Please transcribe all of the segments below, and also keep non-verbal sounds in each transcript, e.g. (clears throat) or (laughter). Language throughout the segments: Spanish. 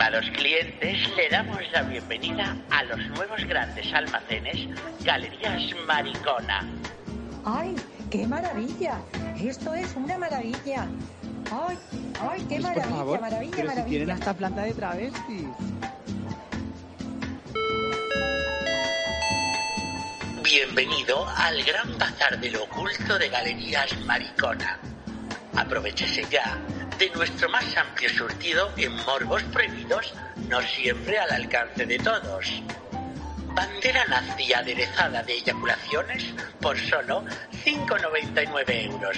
Estimados clientes, le damos la bienvenida a los nuevos grandes almacenes Galerías Maricona. ¡Ay, qué maravilla! Esto es una maravilla. ¡Ay, ay, qué Pues, maravilla, por favor, maravilla, pero si maravilla! tienen hasta planta de travestis. Bienvenido al gran bazar del oculto de Galerías Maricona. Aprovechese ya de nuestro más amplio surtido en morbos prohibidos, no siempre al alcance de todos. Bandera nazi aderezada de eyaculaciones por solo 5,99 euros.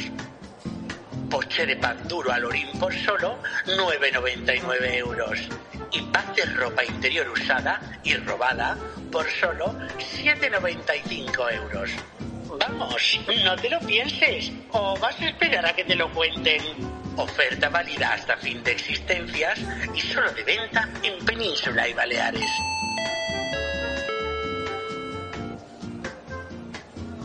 Poche de pan duro al orín por solo 9,99 euros. Y pack de ropa interior usada y robada por solo 7,95 euros. Vamos, no te lo pienses. O vas a esperar a que te lo cuenten. Oferta válida hasta fin de existencias y solo de venta en Península y Baleares.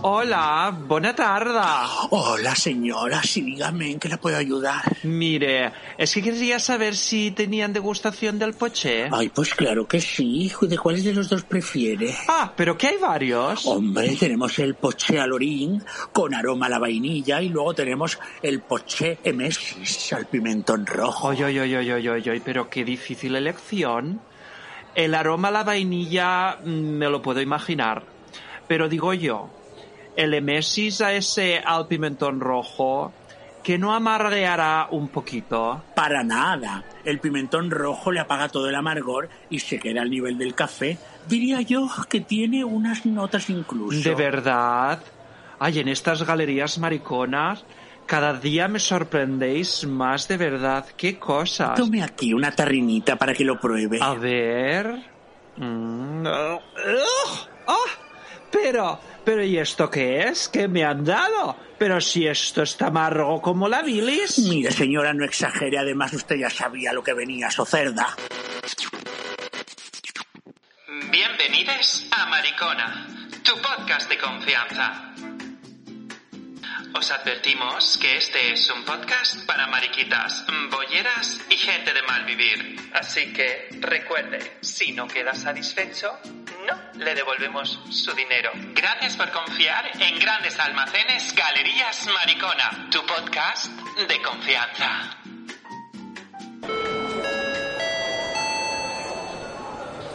Hola, bona tarda. Hola señora, sí dígame en qué la puedo ayudar. Mire, es que quería saber si tenían degustación del poché. Ay, pues claro que sí, hijo. ¿De cuáles de los dos prefiere? Ah, pero que hay varios. Hombre, tenemos el poché al orín con aroma a la vainilla y luego tenemos el poché emesis al pimentón rojo. Oy, oy, oy, oy, oy, oy, pero qué difícil elección. El aroma a la vainilla mm, me lo puedo imaginar. Pero digo yo, emesis a ese al pimentón rojo, que no amargueará un poquito. Para nada. El pimentón rojo le apaga todo el amargor y se queda al nivel del café. Diría yo que tiene unas notas incluso. ¿De verdad? Ay, en estas galerías mariconas, cada día me sorprendéis más de verdad. ¿Qué cosas? Tome aquí una tarrinita para que lo pruebe. A ver. Mm, no. ¡Ugh! Pero, pero ¿y esto qué es? ¿Qué me han dado? Pero si esto está amargo como la bilis. Mire, señora, no exagere. Además, usted ya sabía lo que venía, so cerda. Bienvenidos a Maricona, tu podcast de confianza. Os advertimos que este es un podcast para mariquitas, bolleras y gente de mal vivir. Así que recuerde, si no queda satisfecho, no le devolvemos su dinero. Gracias por confiar en Grandes Almacenes Galerías Maricona, tu podcast de confianza.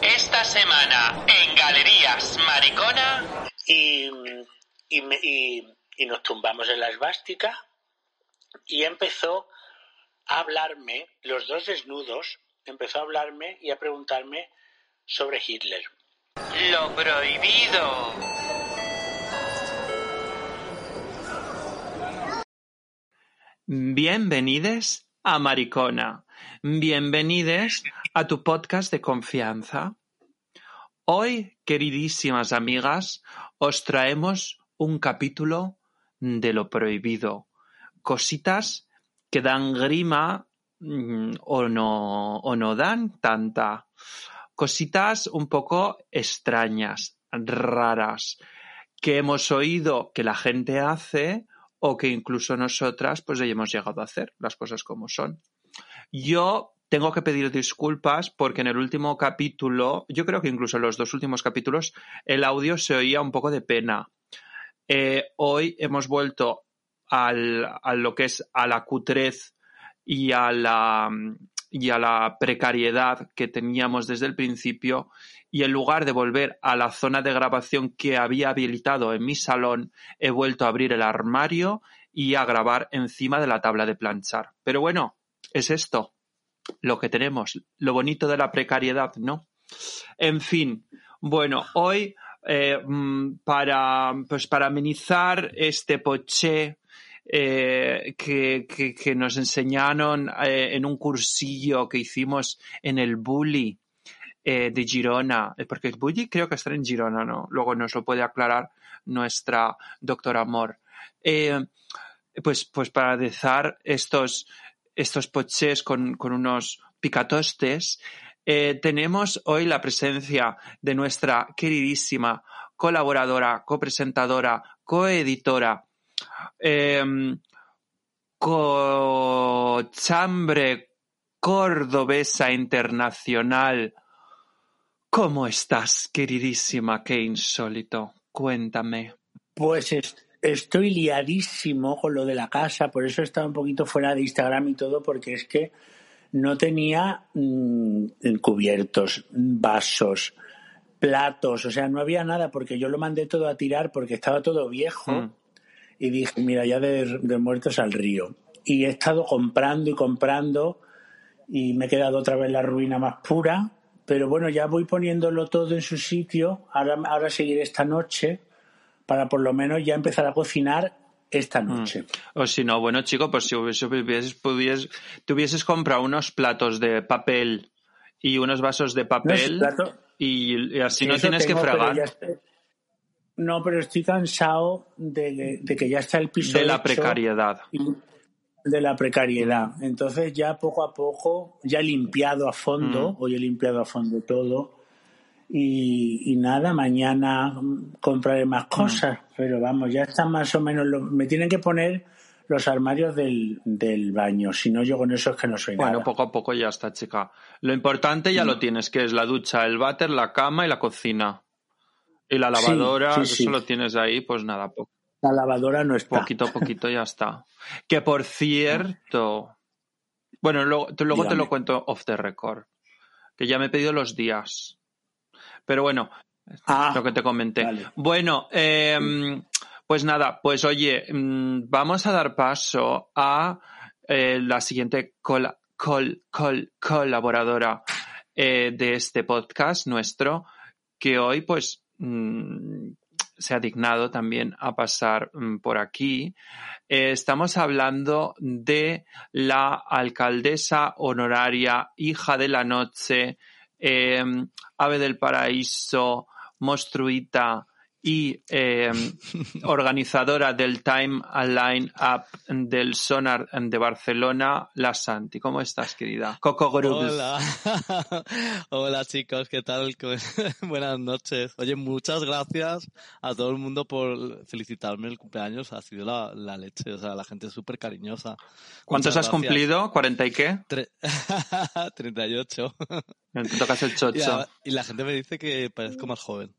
Esta semana en Galerías Maricona y, y, me- y- y nos tumbamos en la esvástica y empezó a hablarme, los dos desnudos, empezó a hablarme y a preguntarme sobre Hitler. Lo prohibido. Bienvenides a Maricona. Bienvenides a tu podcast de confianza. Hoy, queridísimas amigas, os traemos un capítulo de lo prohibido. Cositas que dan grima mm, o no, o no dan tanta. Cositas un poco extrañas, raras, que hemos oído que la gente hace o que incluso nosotras pues hemos llegado a hacer las cosas como son. Yo tengo que pedir disculpas porque en el último capítulo, yo creo que incluso en los dos últimos capítulos, el audio se oía un poco de pena. Eh, hoy hemos vuelto al, a lo que es a la cutrez y a la, y a la precariedad que teníamos desde el principio y en lugar de volver a la zona de grabación que había habilitado en mi salón, he vuelto a abrir el armario y a grabar encima de la tabla de planchar. Pero bueno, es esto lo que tenemos, lo bonito de la precariedad, ¿no? En fin, bueno, hoy eh, mm, para, pues para amenizar este poché eh, que, que, nos enseñaron eh, en un cursillo que hicimos en el Bully eh, de Girona, porque el Bully creo que está en Girona, ¿no? Luego nos lo puede aclarar nuestra doctora Amor. Pues, pues para aderezar estos, estos pochés con, con unos picatostes, tenemos hoy la presencia de nuestra queridísima colaboradora, copresentadora, coeditora, eh, cochambre cordobesa internacional. ¿Cómo estás, queridísima? Qué insólito. Cuéntame. Pues es- estoy liadísimo con lo de la casa, por eso he estado un poquito fuera de Instagram y todo, porque es que no tenía mm, cubiertos, vasos, platos, o sea, no había nada, porque yo lo mandé todo a tirar porque estaba todo viejo Mm. Y dije, mira, ya de, de muertos al río. Y he estado comprando y comprando y me he quedado otra vez la ruina más pura, pero bueno, ya voy poniéndolo todo en su sitio, ahora, ahora seguiré esta noche para por lo menos ya empezar a cocinar esta noche. O si no, bueno, chico, pues si hubiese, hubieses, pudieses- te hubieses comprado unos platos de papel y unos vasos de No, papel plato- y, y así Sí, no tienes tengo, que fregar ya No, pero estoy cansado de, de que ya está el piso de la hecho precariedad. de la precariedad. Entonces ya poco a poco, ya he limpiado a fondo, Mm. hoy he limpiado a fondo todo. Y, y nada, mañana mm, compraré Mm. más cosas, pero vamos, ya están más o menos. lo- me tienen que poner los armarios del, del baño, si no yo con eso es que no soy Bueno, nada. poco a poco ya está, chica. Lo importante ya Mm. lo tienes, que es la ducha, el váter, la cama y la cocina. Y la lavadora, sí, sí. eso lo tienes ahí, pues nada, po- La lavadora no está. poquito a poquito ya está. (laughs) Que por cierto, bueno, luego, te- luego te Dígame. lo cuento off the record, que ya me he pedido los días. Pero bueno, Ah, lo que te comenté. vale. Bueno, eh, pues nada, pues oye, mm, vamos a dar paso a eh, la siguiente cola- col- col- colaboradora eh, de este podcast nuestro, que hoy pues se ha dignado también a pasar mm, por aquí. Eh, estamos hablando de la alcaldesa honoraria, hija de la noche, eh, ave del paraíso, monstruita y eh, (laughs) organizadora del Time Line Up del Sonar de Barcelona, la Santi. ¿Cómo estás, querida? Coco Grubs. Hola. (laughs) Hola chicos, ¿qué tal? ¿Cómo- (laughs) Buenas noches. Oye, muchas gracias a todo el mundo por felicitarme el cumpleaños. Ha sido la, la leche, o sea, la gente es súper cariñosa. ¿Cuántos Muchas has gracias. cumplido? ¿40 y qué? Tre- 38. Te tocas el Y, chocho. a- y la gente me dice que parezco más joven.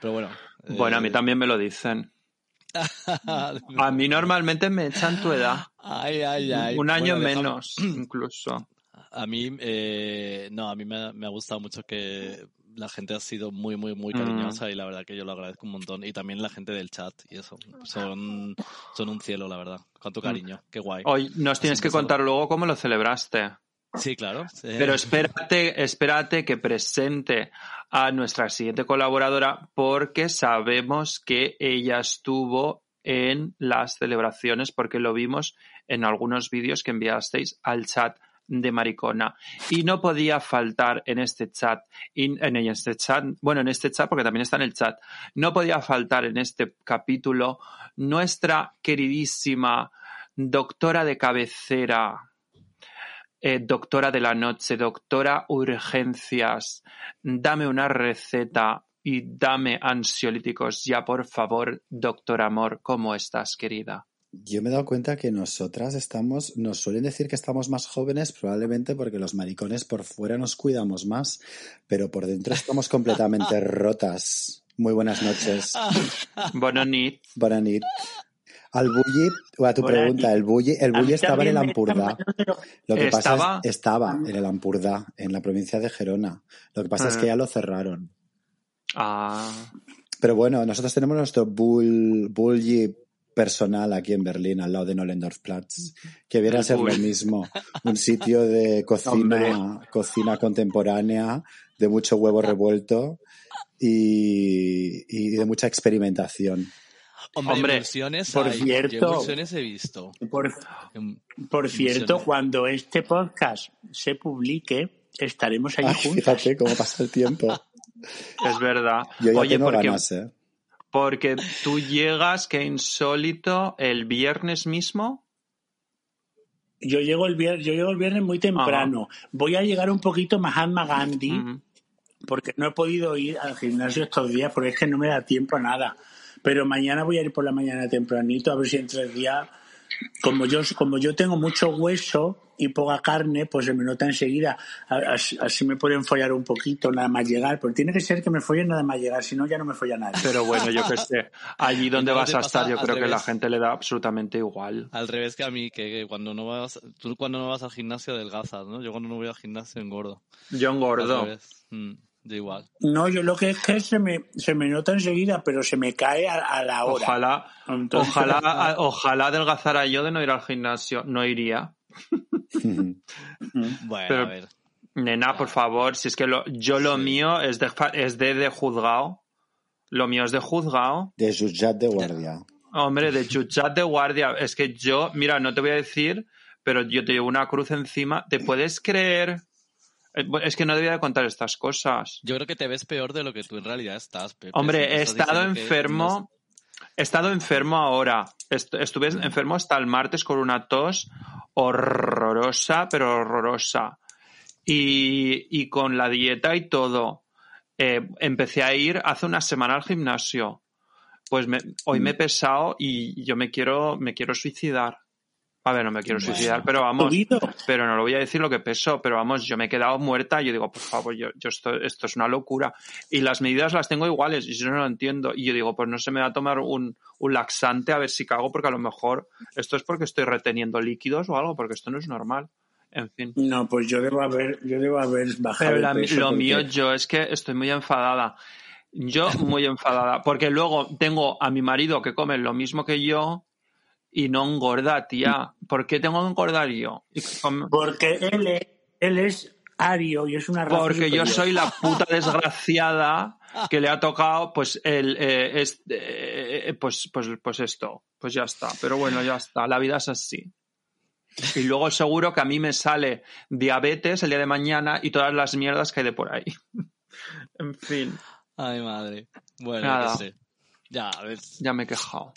Pero bueno. Bueno, a mí eh, también me lo dicen. (laughs) A mí normalmente me echan tu edad. Ay, ay, ay. Un año Bueno, menos, (clears throat) incluso. A mí, eh, no, a mí me, ha- me ha gustado mucho que la gente ha sido muy, muy, muy Mm. cariñosa y la verdad que yo lo agradezco un montón. Y también la gente del chat y eso. Son, son un cielo, la verdad. Cuánto cariño. Qué guay. Hoy nos tienes que contar luego cómo lo celebraste. Sí, claro. Pero espérate, espérate que presente a nuestra siguiente colaboradora porque sabemos que ella estuvo en las celebraciones porque lo vimos en algunos vídeos que enviasteis al chat de Maricona y no podía faltar en este chat en este chat bueno en este chat porque también está en el chat no podía faltar en este capítulo nuestra queridísima doctora de cabecera eh, doctora de la noche, doctora urgencias, dame una receta y dame ansiolíticos ya, por favor, doctor amor, ¿cómo estás, querida? Yo me he dado cuenta que nosotras estamos, nos suelen decir que estamos más jóvenes, probablemente porque los maricones por fuera nos cuidamos más, pero por dentro estamos completamente (laughs) rotas. Muy buenas noches. Buenas nit. Al bulli, o a tu pregunta, el bulli, el bulli estaba en el Ampurdá. Lo que pasa ¿Estaba? es, estaba en el Ampurdá, en la provincia de Gerona. Lo que pasa es Ah. que ya lo cerraron. Ah, Pero bueno, nosotros tenemos nuestro bull, bulli personal aquí en Berlín, al lado de Nollendorfplatz, que viene a El ser lo mismo. Un sitio de (laughs) cocina, cocina contemporánea, de mucho huevo revuelto y, y de mucha experimentación. Hombre, por hay. cierto- he visto. Por, por cierto, cuando este podcast se publique, estaremos allí Ay, juntos. fíjate cómo pasa el tiempo. (laughs) Es verdad. Yo ya Oye, tengo porque, ganas, ¿eh? porque tú llegas, que insólito, el viernes mismo. Yo llego el viernes, yo llego el viernes muy temprano. Voy a llegar un poquito Mahatma Gandhi, porque no he podido ir al gimnasio estos días, porque es que no me da tiempo a nada. Pero mañana voy a ir por la mañana tempranito, a ver si en tres días, como yo, como yo tengo mucho hueso y poca carne, pues se me nota enseguida. Así, así me pueden follar un poquito, nada más llegar. Pero tiene que ser que me follen nada más llegar, si no ya no me folla nadie. Pero bueno, yo qué sé. Allí donde no vas a estar, yo creo que la revés. gente le da absolutamente igual. Al revés que a mí, que, que cuando no vas, tú cuando no vas al gimnasio adelgazas, ¿no? Yo cuando no voy al gimnasio engordo. Yo Al engordo. revés. Mm, igual. No, yo lo que es que se me, se me nota enseguida, pero se me cae a, a la hora. Ojalá, Entonces- ojalá, (laughs) a- ojalá adelgazara yo de no ir al gimnasio. No iría. Bueno, Pero- a ver. Nena, por favor, si es que lo, yo lo Sí. mío es de, fa- es de, de juzgado. Lo mío es de juzgado. De Jujat de guardia. Hombre, de chuchat de guardia. Es que yo, mira, no te voy a decir, pero yo te llevo una cruz encima. ¿Te puedes creer? Eh, Es que no debía de contar estas cosas. Yo creo que te ves peor de lo que tú en realidad estás, Pepe. Hombre, he estado enfermo. He estado enfermo ahora. Est- Estuve enfermo hasta el martes con una tos horrorosa, pero horrorosa. Y, y con la dieta y todo. Eh, empecé a ir hace una semana al gimnasio. Pues me- hoy me he pesado y yo me quiero, me quiero suicidar. A ver, no me quiero Bueno. suicidar, pero vamos, pero no lo voy a decir lo que peso, pero vamos, yo me he quedado muerta y yo digo, por favor, yo, yo esto, esto es una locura. Y las medidas las tengo iguales y yo no lo entiendo. Y yo digo, pues no se me va a tomar un, un laxante a ver si cago, porque a lo mejor esto es porque estoy reteniendo líquidos o algo, porque esto no es normal. En fin. No, pues yo debo haber, yo debo haber bajado Pero de la- peso lo porque- mío yo es que estoy muy enfadada. Yo muy enfadada, porque luego tengo a mi marido que come lo mismo que yo y no engorda, tía. ¿Por qué tengo que engordar yo? Porque él es, él es ario y es una raza Porque yo soy la (laughs) puta desgraciada que le ha tocado, pues, el, eh, eh, pues, pues, pues esto. Pues ya está. Pero bueno, ya está. La vida es así. Y luego seguro que a mí me sale diabetes el día de mañana y todas las mierdas que hay de por ahí. (laughs) en fin, Ay, madre. Bueno, Nada. sé. Ya, a veces, ya me he quejado.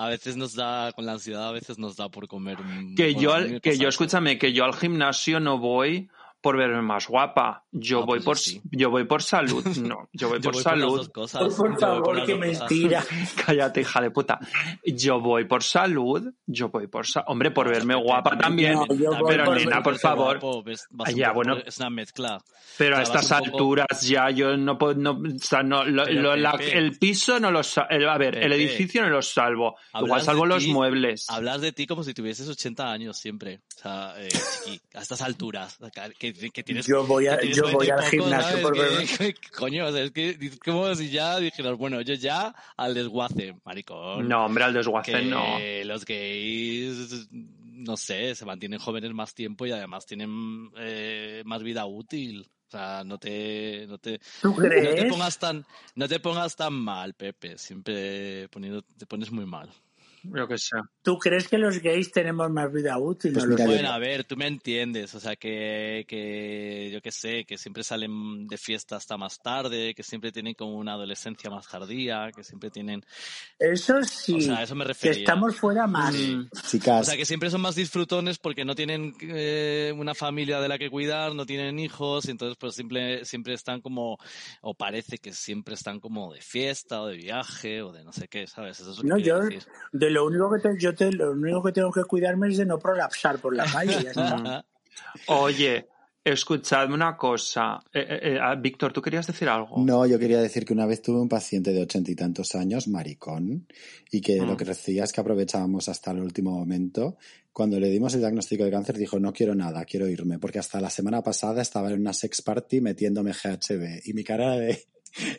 A veces nos da, con la ansiedad, a veces nos da por comer. Que yo, al- que yo, escúchame, que yo al gimnasio no voy por verme más guapa. Yo Ah, voy pues por, yo sí. yo voy por salud. (laughs) No, yo voy Yo por voy salud. por las dos cosas. Por, Yo por voy favor, cosas. mentira. (laughs) Cállate, hija de puta. Yo voy por salud, yo voy por salud. Hombre, por verme guapa también. No, pero por nena, por favor. Guapo, ves- vas Ah, ya, bueno. Es una mezcla. Pero a O sea, vas estas poco- alturas ya yo no puedo, no, o sea, no, lo- Pero, lo- la- Pepe. el piso no lo el- a ver, el edificio no lo salvo. Igual salvo los muebles. Hablas de ti como si tuvieses 80 años siempre. O sea, eh, chiqui, a estas alturas. Que, que tienes, Yo voy, a- yo voy 20 al gimnasio por ver. (laughs) coño, o sea, es que es como si ya dijeras, bueno, yo ya al desguace, maricón. No, hombre, al desguace que no. los gays, no sé, se mantienen jóvenes más tiempo y además tienen eh, más vida útil. O sea, no te, no te, ¿Tú no te pongas tan, no te pongas tan mal, Pepe. Siempre poniendo, te pones muy mal. Yo qué sé. ¿Tú crees que los gays tenemos más vida útil? Pues No lo yo- Bueno, a ver, tú me entiendes, o sea, que, que yo qué sé, que siempre salen de fiesta hasta más tarde, que siempre tienen como una adolescencia más tardía, que siempre tienen, Eso sí, o sea, a eso me que refería. estamos fuera más. Mm. O sea, que siempre son más disfrutones porque no tienen eh, una familia de la que cuidar, no tienen hijos, y entonces pues siempre, siempre están como, o parece que siempre están como de fiesta o de viaje o de no sé qué, ¿sabes? Eso es lo que No, quiero yo, decir. de lo único que te- yo te, lo único que tengo que cuidarme es de no prolapsar por la calle. ya está. (laughs) Oye, escuchadme una cosa. Eh, eh, eh, ah, Víctor, ¿tú querías decir algo? no, yo quería decir que una vez tuve un paciente de ochenta y tantos años, maricón, y que Mm. lo que decía es que aprovechábamos hasta el último momento. Cuando le dimos el diagnóstico de cáncer, dijo, no quiero nada, quiero irme, porque hasta la semana pasada estaba en una sex party metiéndome GHB. Y mi cara de,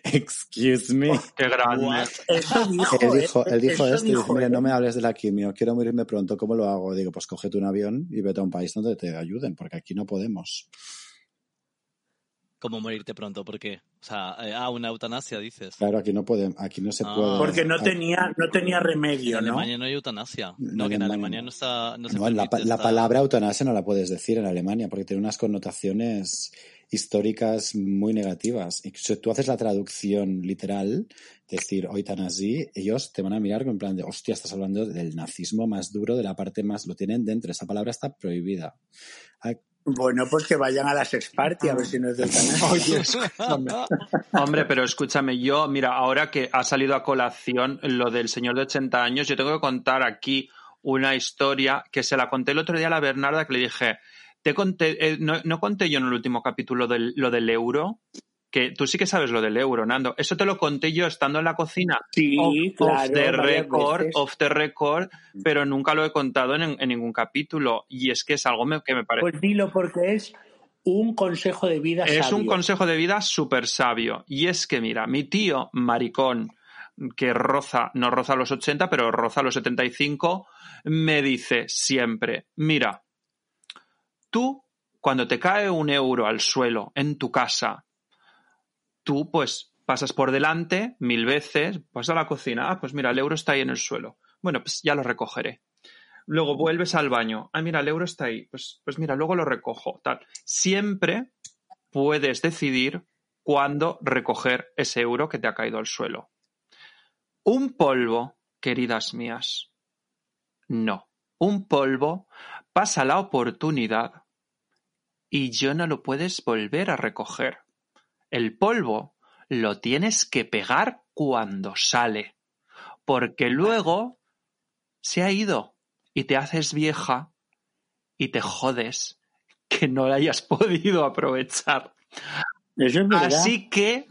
excuse me. Qué grande. What? (laughs) Eso dijo, Él dijo, él dijo Eso esto y dijo, dijo, mira, no me hables de la quimio, quiero morirme pronto, ¿cómo lo hago? Digo, pues cógete un avión y vete a un país donde te ayuden, porque aquí no podemos. Como morirte pronto, ¿por qué? O sea, eh, ah, una eutanasia, dices. Claro, aquí no puede, aquí no se Ah. puede. Porque no Ah, tenía, no tenía En remedio, ¿no? Alemania no hay eutanasia. En No, que en Alemania Alemania no. está. No, se No, la, palabra eutanasia no la puedes decir en Alemania porque tiene unas connotaciones históricas muy negativas. Y si tú haces la traducción literal, decir eutanasia, ellos te van a mirar con plan de, hostia, estás hablando del nazismo más duro, de la parte más, lo tienen dentro, esa palabra está prohibida. Bueno, pues que vayan a la Sex Party a ver si no es de eutanasia. (laughs) Oye, escúchame. Hombre, pero escúchame, yo, mira, ahora que ha salido a colación lo del señor de 80 años, yo tengo que contar aquí una historia que se la conté el otro día a la Bernarda, que le dije, te conté, eh, no, no conté yo en el último capítulo del, lo del euro, que tú sí que sabes lo del euro, Nando. Eso te lo conté yo estando en la cocina. Sí, off, claro, off the record, veces. off the record, pero nunca lo he contado en, en ningún capítulo. Y es que es algo me- que me parece. Pues dilo porque es un consejo de vida Es un sabio. consejo de vida súper sabio. Y es que, mira, mi tío, maricón, que roza, no roza los 80, pero roza los 75, me dice siempre, mira, tú, cuando te cae un euro al suelo en tu casa, tú pues pasas por delante mil veces, vas a la cocina, ah, pues mira, el euro está ahí en el suelo. Bueno, pues ya lo recogeré. Luego vuelves al baño, ah, mira, el euro está ahí, pues, pues mira, luego lo recojo, tal. Siempre puedes decidir cuándo recoger ese euro que te ha caído al suelo. Un polvo, queridas mías, no. Un polvo pasa la oportunidad y ya no lo puedes volver a recoger. El polvo lo tienes que pegar cuando sale, porque luego se ha ido y te haces vieja y te jodes que no la hayas (laughs) podido aprovechar. Es. Así que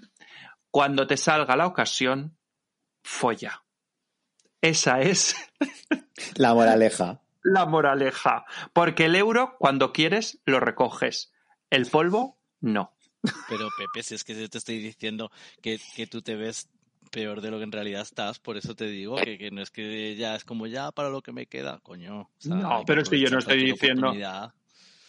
cuando te salga la ocasión, folla. Esa es La moraleja. La moraleja. Porque el euro, cuando quieres, lo recoges. El polvo, no. Pero Pepe, si es que yo te estoy diciendo que, que tú te ves peor de lo que en realidad estás, por eso te digo que, que no es que ya es como ya para lo que me queda, coño. O sea, No, pero es que yo no estoy diciendo-.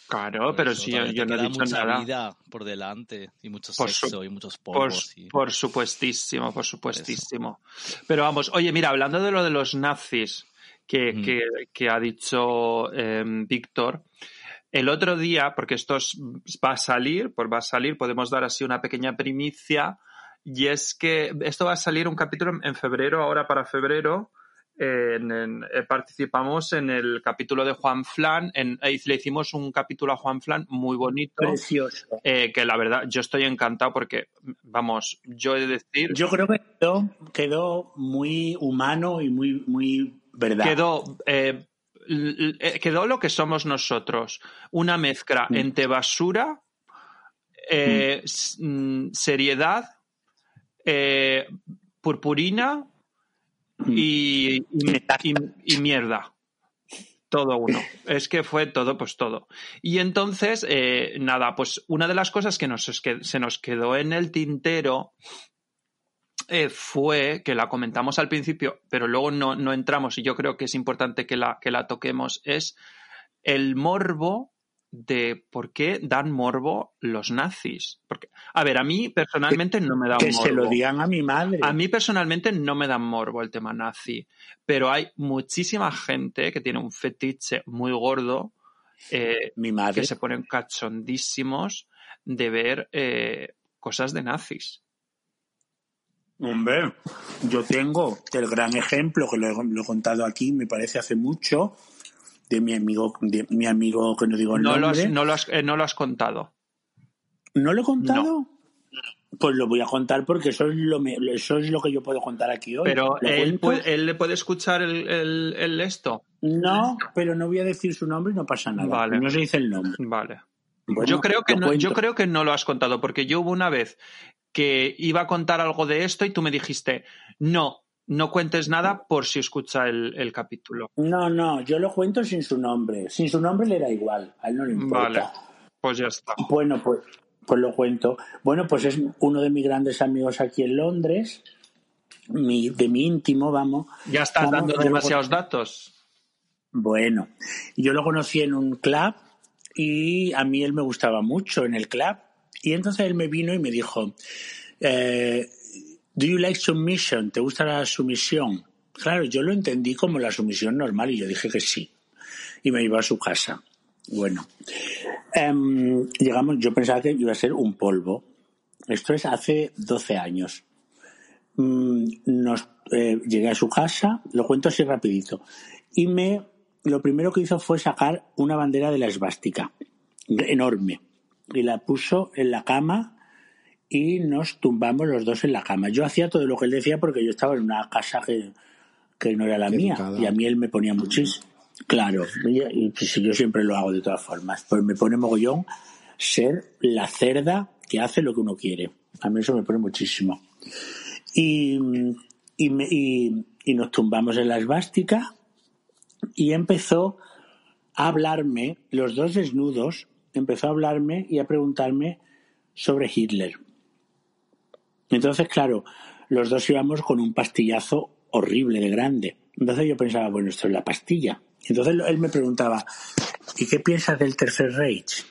Claro, Por pero si yo, no he dicho mucha nada. vida por delante y mucho Por su- y muchos Por, polvos. y- por supuestísimo, por supuestísimo. Pero vamos, oye, mira, hablando de lo de los nazis que, Ujú. que, que ha dicho eh, Víctor, el otro día, porque esto es- va a salir, pues va a salir, podemos dar así una pequeña primicia, y es que esto va a salir un capítulo en- febrero, ahora para febrero. en- en- eh, participamos en el capítulo de Juan Flan, en, eh, le hicimos un capítulo a Juan Flan muy bonito. Precioso. Eh, que la verdad yo estoy encantado porque, vamos, yo he de decir, Yo creo que quedó, quedó muy humano y muy, muy verdad. quedó, eh, quedó lo que somos nosotros, una mezcla Mm. entre basura, eh, s- mm, seriedad, eh, purpurina Mm. y, y, mierda. Todo uno. Es que fue todo, pues todo. Y entonces, nada, pues una de las cosas que nos, que se nos quedó en el tintero eh, fue, que la comentamos al principio, pero luego no, no entramos y yo creo que es importante que la, que la toquemos, es el morbo de por qué dan morbo los nazis. Porque, a ver, a mí personalmente no me da que morbo. se lo digan a mi madre. A mí personalmente no me da morbo el tema nazi, pero hay muchísima gente que tiene un fetiche muy gordo, eh, mi madre. que se ponen cachondísimos de ver eh, cosas de nazis. Hombre, yo tengo el gran ejemplo que lo he, lo he contado aquí, me parece hace mucho, de mi amigo, de mi amigo que no digo el No lo, nombre. has, no, lo has, eh, no lo has contado. ¿No lo he contado? Pues lo voy a contar porque eso es lo, eso es lo que yo puedo contar aquí hoy. Pero ¿Lo él, cuento? puede- él le puede escuchar el, el- el esto. No, pero no voy a decir su nombre y no pasa nada. Vale. No se dice el nombre. Vale. Bueno, yo, creo que lo no, cuento. yo creo que no lo has contado, porque yo hubo una vez que iba a contar algo de esto y tú me dijiste, no, no cuentes nada por si escucha el, el capítulo. No, no, yo lo cuento sin su nombre. Sin su nombre le da igual, a él no le importa. Vale, pues ya está. Bueno, pues, pues lo cuento. Bueno, pues es uno de mis grandes amigos aquí en Londres, mi, de mi íntimo, vamos. Ya estás Vamos, dando demasiados datos. Bueno, yo lo conocí en un club y a mí él me gustaba mucho en el club Y entonces él me vino y me dijo, eh, ¿Do you like submission? ¿Te gusta la sumisión? Claro, yo lo entendí como la sumisión normal y yo dije que sí. Y me iba a su casa. Bueno, em, llegamos, yo pensaba que iba a ser un polvo. Esto es hace 12 años. Mm, nos, eh, llegué a su casa, lo cuento así rapidito, y me, lo primero que hizo fue sacar una bandera de la esvástica, enorme, y la puso en la cama y nos tumbamos los dos en la cama. Yo hacía todo lo que él decía porque yo estaba en una casa que, que no era la mía y a mí él me ponía muchísimo. Claro, y, pues yo siempre lo hago de todas formas, pues me pone mogollón ser la cerda que hace lo que uno quiere. A mí eso me pone muchísimo. Y, y, me, y, y nos tumbamos en la esvástica y empezó a hablarme, los dos desnudos, empezó a hablarme y a preguntarme sobre Hitler. Entonces, claro, los dos íbamos con un pastillazo horrible de grande. Entonces yo pensaba, bueno, esto es la pastilla. Entonces él me preguntaba, ¿y qué piensas del Tercer Reich?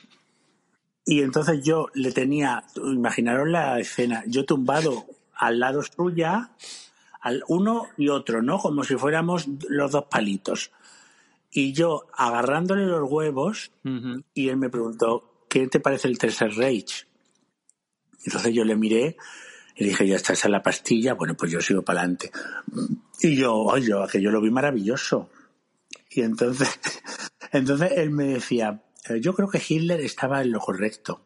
Y entonces yo le tenía, imaginaros la escena, yo tumbado al lado suya, al uno y otro, ¿no? Como si fuéramos los dos palitos. Y yo agarrándole los huevos, y él me preguntó, ¿qué te parece el Tercer Reich? Entonces yo le miré y dije, ya está, esa es la pastilla, bueno, pues yo sigo para adelante. Y yo, oye, que yo lo vi maravilloso. Y entonces, (laughs) entonces él me decía, eh, yo creo que Hitler estaba en lo correcto.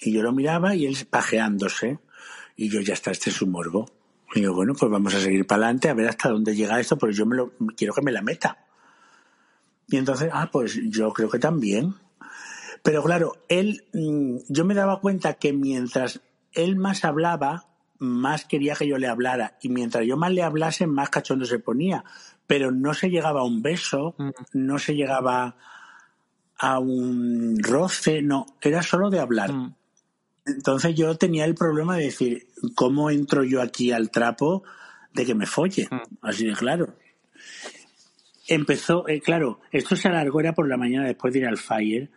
Y yo lo miraba y él pajeándose. Y yo, ya está, este es un morbo. Y yo, bueno, pues vamos a seguir para adelante a ver hasta dónde llega esto, porque yo me lo, quiero que me la meta. Y entonces, ah, pues yo creo que también. Pero claro, él, mm, yo me daba cuenta que mientras él más hablaba, más quería que yo le hablara. Y mientras yo más le hablase, más cachondo se ponía. Pero no se llegaba a un beso, Mm. no se llegaba a un roce, no, era solo de hablar. Mm. Entonces yo tenía el problema de decir, ¿cómo entro yo aquí al trapo de que me folle? Mm. Así de claro. Empezó, eh, claro, esto se alargó, era por la mañana después de ir al Fire.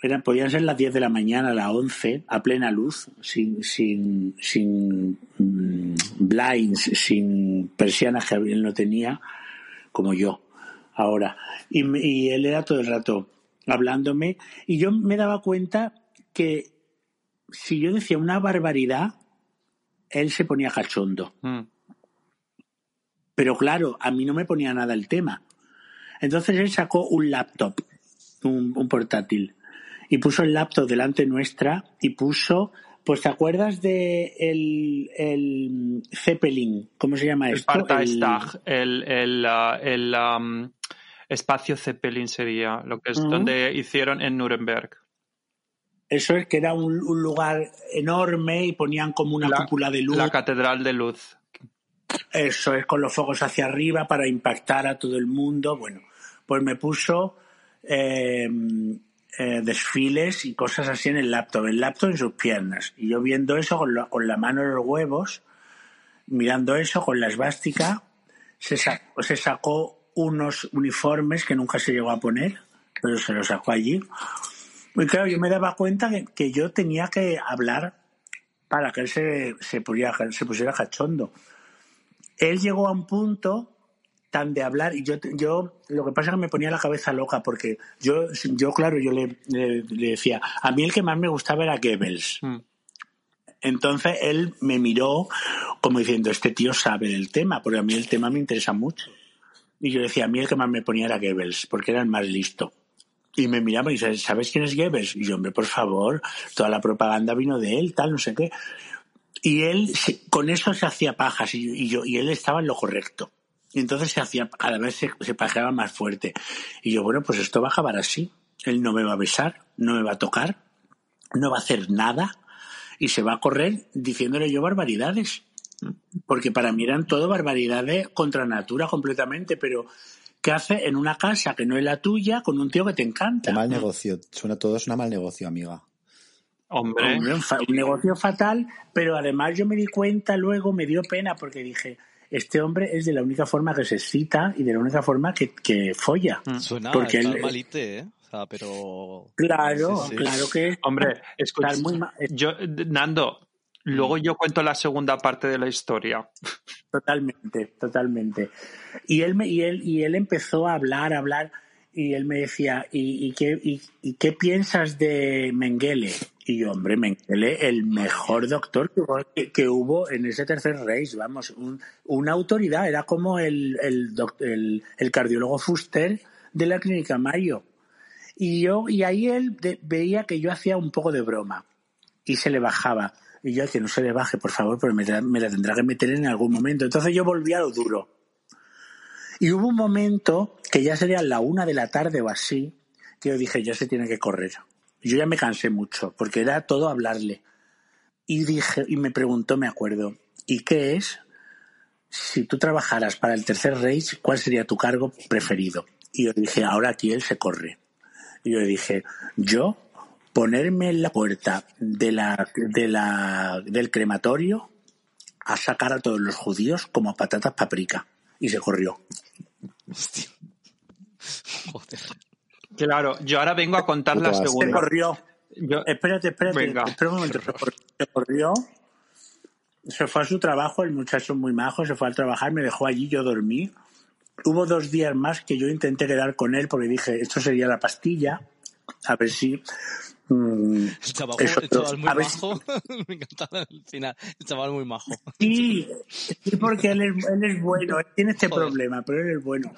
Era, podían ser las 10 de la mañana, las 11, a plena luz, sin, sin, sin mm, blinds, sin persianas que él no tenía, como yo ahora. Y, y él era todo el rato hablándome, y yo me daba cuenta que si yo decía una barbaridad, él se ponía cachondo. Mm. Pero claro, a mí no me ponía nada el tema. Entonces él sacó un laptop, un, un portátil, y puso el laptop delante nuestra y puso, pues ¿te acuerdas de el, el Zeppelin? ¿Cómo se llama esto? El- Parteitag, el, el, ah, el, am, espacio Zeppelin sería, lo que es donde hicieron en Nuremberg. Eso es que era un, un lugar enorme y ponían como una La- cúpula de luz. La Catedral de Luz. Eso es con los focos hacia arriba para impactar a todo el mundo. Bueno, pues me puso eh, eh, desfiles y cosas así en el laptop, el laptop en sus piernas. Y yo viendo eso con la, con la mano en los huevos, mirando eso con la esvástica, se, sa- se sacó unos uniformes que nunca se llegó a poner, pero se los sacó allí. Y claro, yo me daba cuenta que, yo tenía que hablar para que él se pusiera cachondo él llegó a un punto tan de hablar y yo yo lo que pasa es que me ponía la cabeza loca porque yo yo claro yo le, le- le decía a mí el que más me gustaba era Goebbels. Mm. entonces él me miró como diciendo este tío sabe del tema porque a mí el tema me interesa mucho. Y yo decía a mí el que más me ponía era Goebbels porque era el más listo y me miraba y dice ¿sabes quién es Goebbels? y yo hombre por favor toda la propaganda vino de él tal no sé qué y él con eso se hacía pajas y, y yo y él estaba en lo correcto y entonces se hacía cada vez se, se pajeaba más fuerte y yo bueno pues esto va a acabar así él no me va a besar no me va a tocar no va a hacer nada y se va a correr diciéndole yo barbaridades porque para mí eran todo barbaridades contra natura completamente pero ¿qué hace en una casa que no es la tuya con un tío que te encanta? Qué mal negocio. Suena todo es una mal negocio, amiga. Hombre, Hombre, un, negocio fatal, pero además yo me di cuenta luego, me dio pena porque dije, este hombre es de la única forma que se excita y de la única forma que, que folla. Suena Porque él- malite, ¿eh? O sea, pero... Claro, Sí, sí. claro que Hombre, escucha, muy yo, Nando, luego yo cuento la segunda parte de la historia. Totalmente, totalmente. Y él, me, y él, y él empezó a hablar, a hablar, y él me decía, ¿y, y qué, y, y qué piensas de Mengele? Y yo, hombre, Mengele, el mejor doctor que, hubo- en ese tercer race, vamos, un- una autoridad, era como el, el, el, cardiólogo Fuster de la clínica Mayo. Y yo, y ahí él veía que yo hacía un poco de broma y se le bajaba. Y yo, que no se le baje, por favor, porque me la tendrá que meter en algún momento. Entonces yo volví a lo duro. Y hubo un momento, que ya sería la una de la tarde o así, que yo dije, ya se tiene que correr. Yo ya me cansé mucho, porque era todo hablarle. Y dije, y me preguntó, me acuerdo, ¿y qué es? Si tú trabajaras para el tercer race, ¿cuál sería tu cargo preferido? Y yo dije, ahora aquí él se corre. Y yo dije, yo ponerme en la puerta de la, de la, del crematorio a sacar a todos los judíos como patatas paprika. Y se corrió. (laughs) Joder. Claro, yo ahora vengo a contar la asco. Se segunda. corrió. Yo- Espérate, espérate. Venga. Espera un momento. Se corrió- Se fue a su trabajo, el muchacho muy majo, se fue a trabajar, me dejó allí, yo dormí. Hubo dos días más que yo intenté quedar con él porque dije, esto sería la pastilla, a ver si... mm, El chaval, el chaval muy a majo. (laughs) Me encanta el final. El chaval muy majo. Sí, sí, porque él es, él es bueno, él tiene este Joder. problema, pero él es bueno.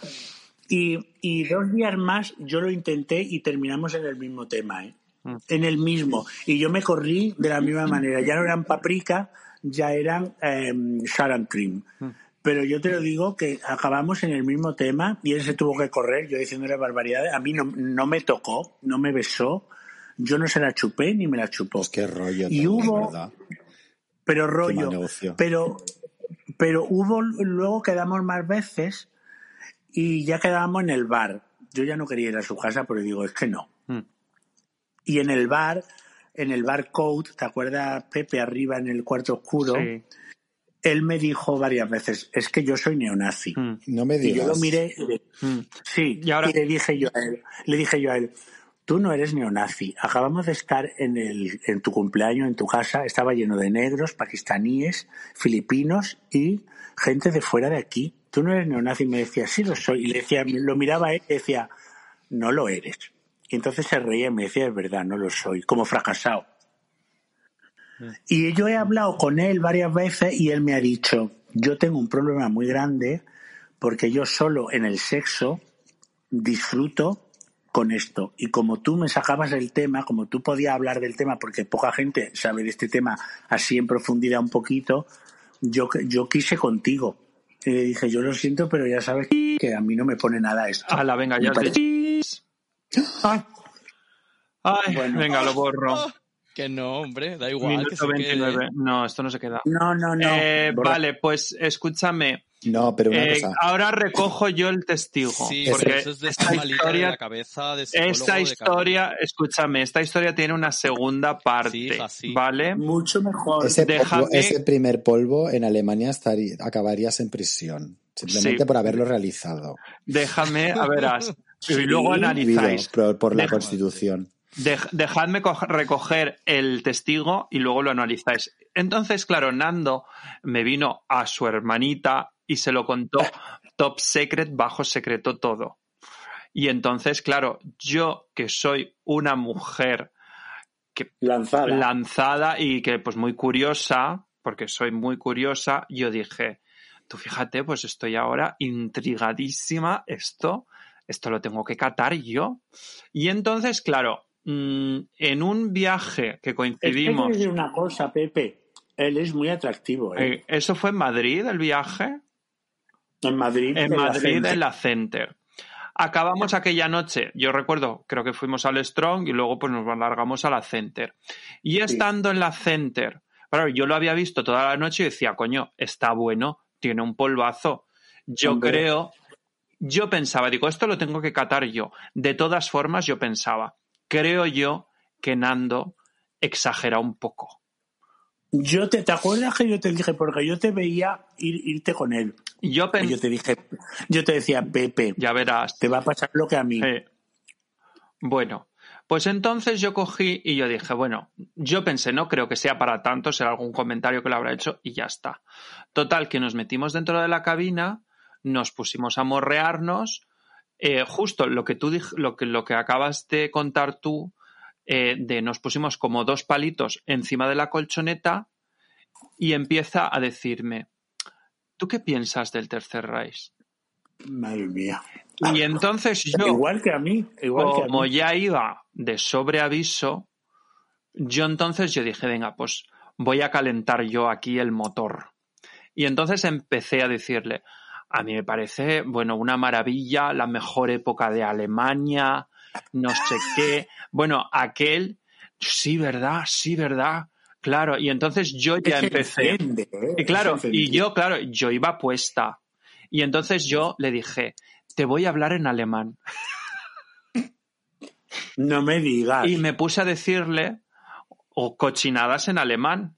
Y, y dos días más yo lo intenté y terminamos en el mismo tema, ¿eh? Mm. En el mismo. Y yo me corrí de la misma manera. Ya no eran paprika, ya eran eh, and cream. Mm. Pero yo te lo digo que acabamos en el mismo tema y él se tuvo que correr, yo diciéndole barbaridades. A mí no, no me tocó, no me besó, yo no se la chupé ni me la chupó. Pues qué rollo. Y hubo- ¿verdad? pero rollo. Pero, pero hubo, luego quedamos más veces y ya quedábamos en el bar. Yo ya no quería ir a su casa, pero digo, es que no. Mm. Y en el bar, en el bar Code, ¿te acuerdas, Pepe, arriba en el cuarto oscuro? Sí. Él me dijo varias veces, es que yo soy neonazi. Mm, No me Y digas. yo lo miré y le, mm. sí, Y ahora- y le dije yo a él, le dije yo a él, tú no eres neonazi. Acabamos de estar en el, en tu cumpleaños, en tu casa, estaba lleno de negros, pakistaníes, filipinos y gente de fuera de aquí. Tú no eres neonazi. Y me decía, sí lo soy. Y le decía, lo miraba él y decía, no lo eres. Y entonces se reía y me decía, es verdad, no lo soy, como fracasado. Y yo he hablado con él varias veces y él me ha dicho, yo tengo un problema muy grande porque yo solo en el sexo disfruto con esto. Y como tú me sacabas el tema, como tú podías hablar del tema, porque poca gente sabe de este tema así en profundidad un poquito, yo, yo quise contigo. Y le dije, yo lo siento, pero ya sabes que a mí no me pone nada esto. Ala, venga, ya parece- chis. Ay, Ay, Bueno. venga, lo borro. Que no, hombre, da igual. que Minuto. 29. No, esto no se queda. no, no, no. Eh, vale, pues escúchame. No, pero una Eh, cosa. ahora recojo yo el testigo. Sí, porque eso es de esta estar malita de historia, la cabeza, de esta de historia, escúchame, esta historia tiene una segunda parte, Sí. ¿vale? Mucho mejor. Ese, déjame- polvo- ese primer polvo en Alemania estaría, acabarías en prisión. Simplemente Sí. por haberlo realizado. Déjame, a verás, (laughs) y luego analizáis. Por, por la Déjame. Constitución. Dej- dejadme co- recoger el testigo y luego lo analizáis. Entonces, claro, Nando me vino a su hermanita y se lo contó top secret, bajo secreto todo. Y entonces, claro, yo que soy una mujer Lanzada. lanzada y que pues muy curiosa, porque soy muy curiosa, yo dije, tú fíjate, pues estoy ahora intrigadísima, esto, esto lo tengo que catar yo. Y entonces, claro, mm, en un viaje que Es que coincidimos, decir una cosa, Pepe. Él es muy atractivo. ¿eh? eh, eso fue en Madrid, el viaje, en Madrid. en la Madrid, gente. en la Center. Acabamos aquella noche, yo recuerdo, creo que fuimos al Strong y luego pues nos alargamos a la Center. Y estando en la Center, claro, yo lo había visto toda la noche y decía, coño, está bueno, tiene un polvazo. Yo Hombre. creo, yo pensaba, digo, esto lo tengo que catar yo. De todas formas, yo pensaba, creo yo que Nando exagera un poco. Yo te, ¿te acuerdas que yo te dije? Porque yo te veía ir, irte con él. Yo te dije, yo te decía, Pepe, ya verás. te va a pasar lo que a mí. Eh, Bueno, pues entonces yo cogí y yo dije, bueno, yo pensé, no creo que sea para tanto, será algún comentario que lo habrá hecho y ya está. Total, que nos metimos dentro de la cabina, nos pusimos a morrearnos, eh, justo lo que tú dij- lo que, lo que acabas de contar tú, eh, de nos pusimos como dos palitos encima de la colchoneta y empieza a decirme, ¿tú qué piensas del Tercer Reich? Madre mía. Y entonces yo, Igual que a mí, igual que a como mí. ya iba de sobreaviso, yo entonces yo dije, venga, pues voy a calentar yo aquí el motor. Y entonces empecé a decirle, a mí me parece, bueno, una maravilla, la mejor época de Alemania, no sé qué. Bueno, aquel, sí, verdad, sí, verdad. Claro, y entonces yo ya Se empecé. ¿eh? Y claro, y yo, claro, yo iba puesta. Y entonces yo le dije, te voy a hablar en alemán. No me digas. Y me puse a decirle o cochinadas en alemán.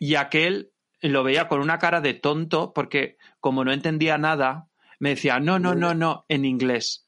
Y aquel lo veía con una cara de tonto porque como no entendía nada, me decía, no, no, no, no, en inglés.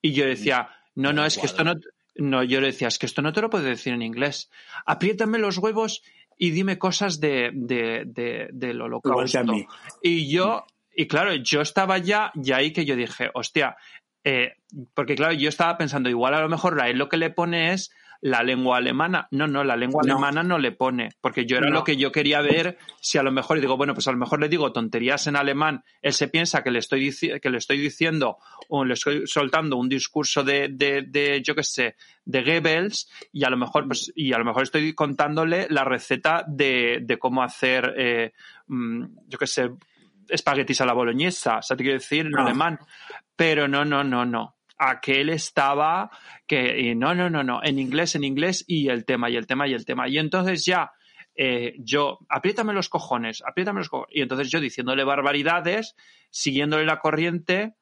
Y yo decía, no, no, es que esto no... No, yo le decía, es que esto no te lo puedo decir en inglés. Apriétame los huevos y dime cosas de, de, de- del holocausto. mí. Y yo, y claro, yo estaba ya, y ahí que yo dije, hostia, eh, porque claro, yo estaba pensando, igual a lo mejor a él lo que le pone es la lengua alemana. No, no, la lengua No. alemana no le pone, porque yo era No. lo que yo quería ver, si a lo mejor y digo, bueno, pues a lo mejor le digo tonterías en alemán, él se piensa que le estoy, que le estoy diciendo o le estoy soltando un discurso de, de, de yo qué sé, de Goebbels, y a lo mejor, pues, y a lo mejor estoy contándole la receta de, de cómo hacer, eh, mm, yo qué sé, espaguetis a la boloñesa, o sea, te quiero decir en No. alemán. Pero no, no, no, no. Aquel estaba que, no, no, no, no, en inglés, en inglés, y el tema, y el tema, y el tema. Y entonces ya, eh, yo, apriétame los cojones, apriétame los cojones. Y entonces yo diciéndole barbaridades, siguiéndole la corriente,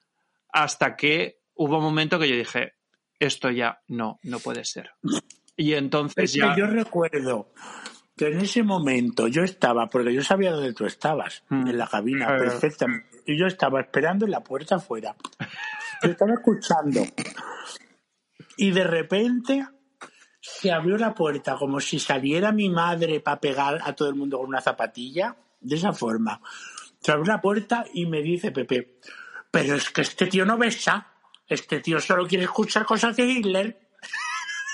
hasta que hubo un momento que yo dije, esto ya no, no puede ser. Y entonces Es que ya. yo recuerdo que en ese momento yo estaba, porque yo sabía dónde tú estabas, Mm. en la cabina, Claro. perfectamente. Y yo estaba esperando en la puerta afuera. Yo estaba escuchando. Y de repente se abrió la puerta como si saliera mi madre para pegar a todo el mundo con una zapatilla. De esa forma. Se abrió la puerta y me dice Pepe, pero es que este tío no besa. Este tío solo quiere escuchar cosas de Hitler.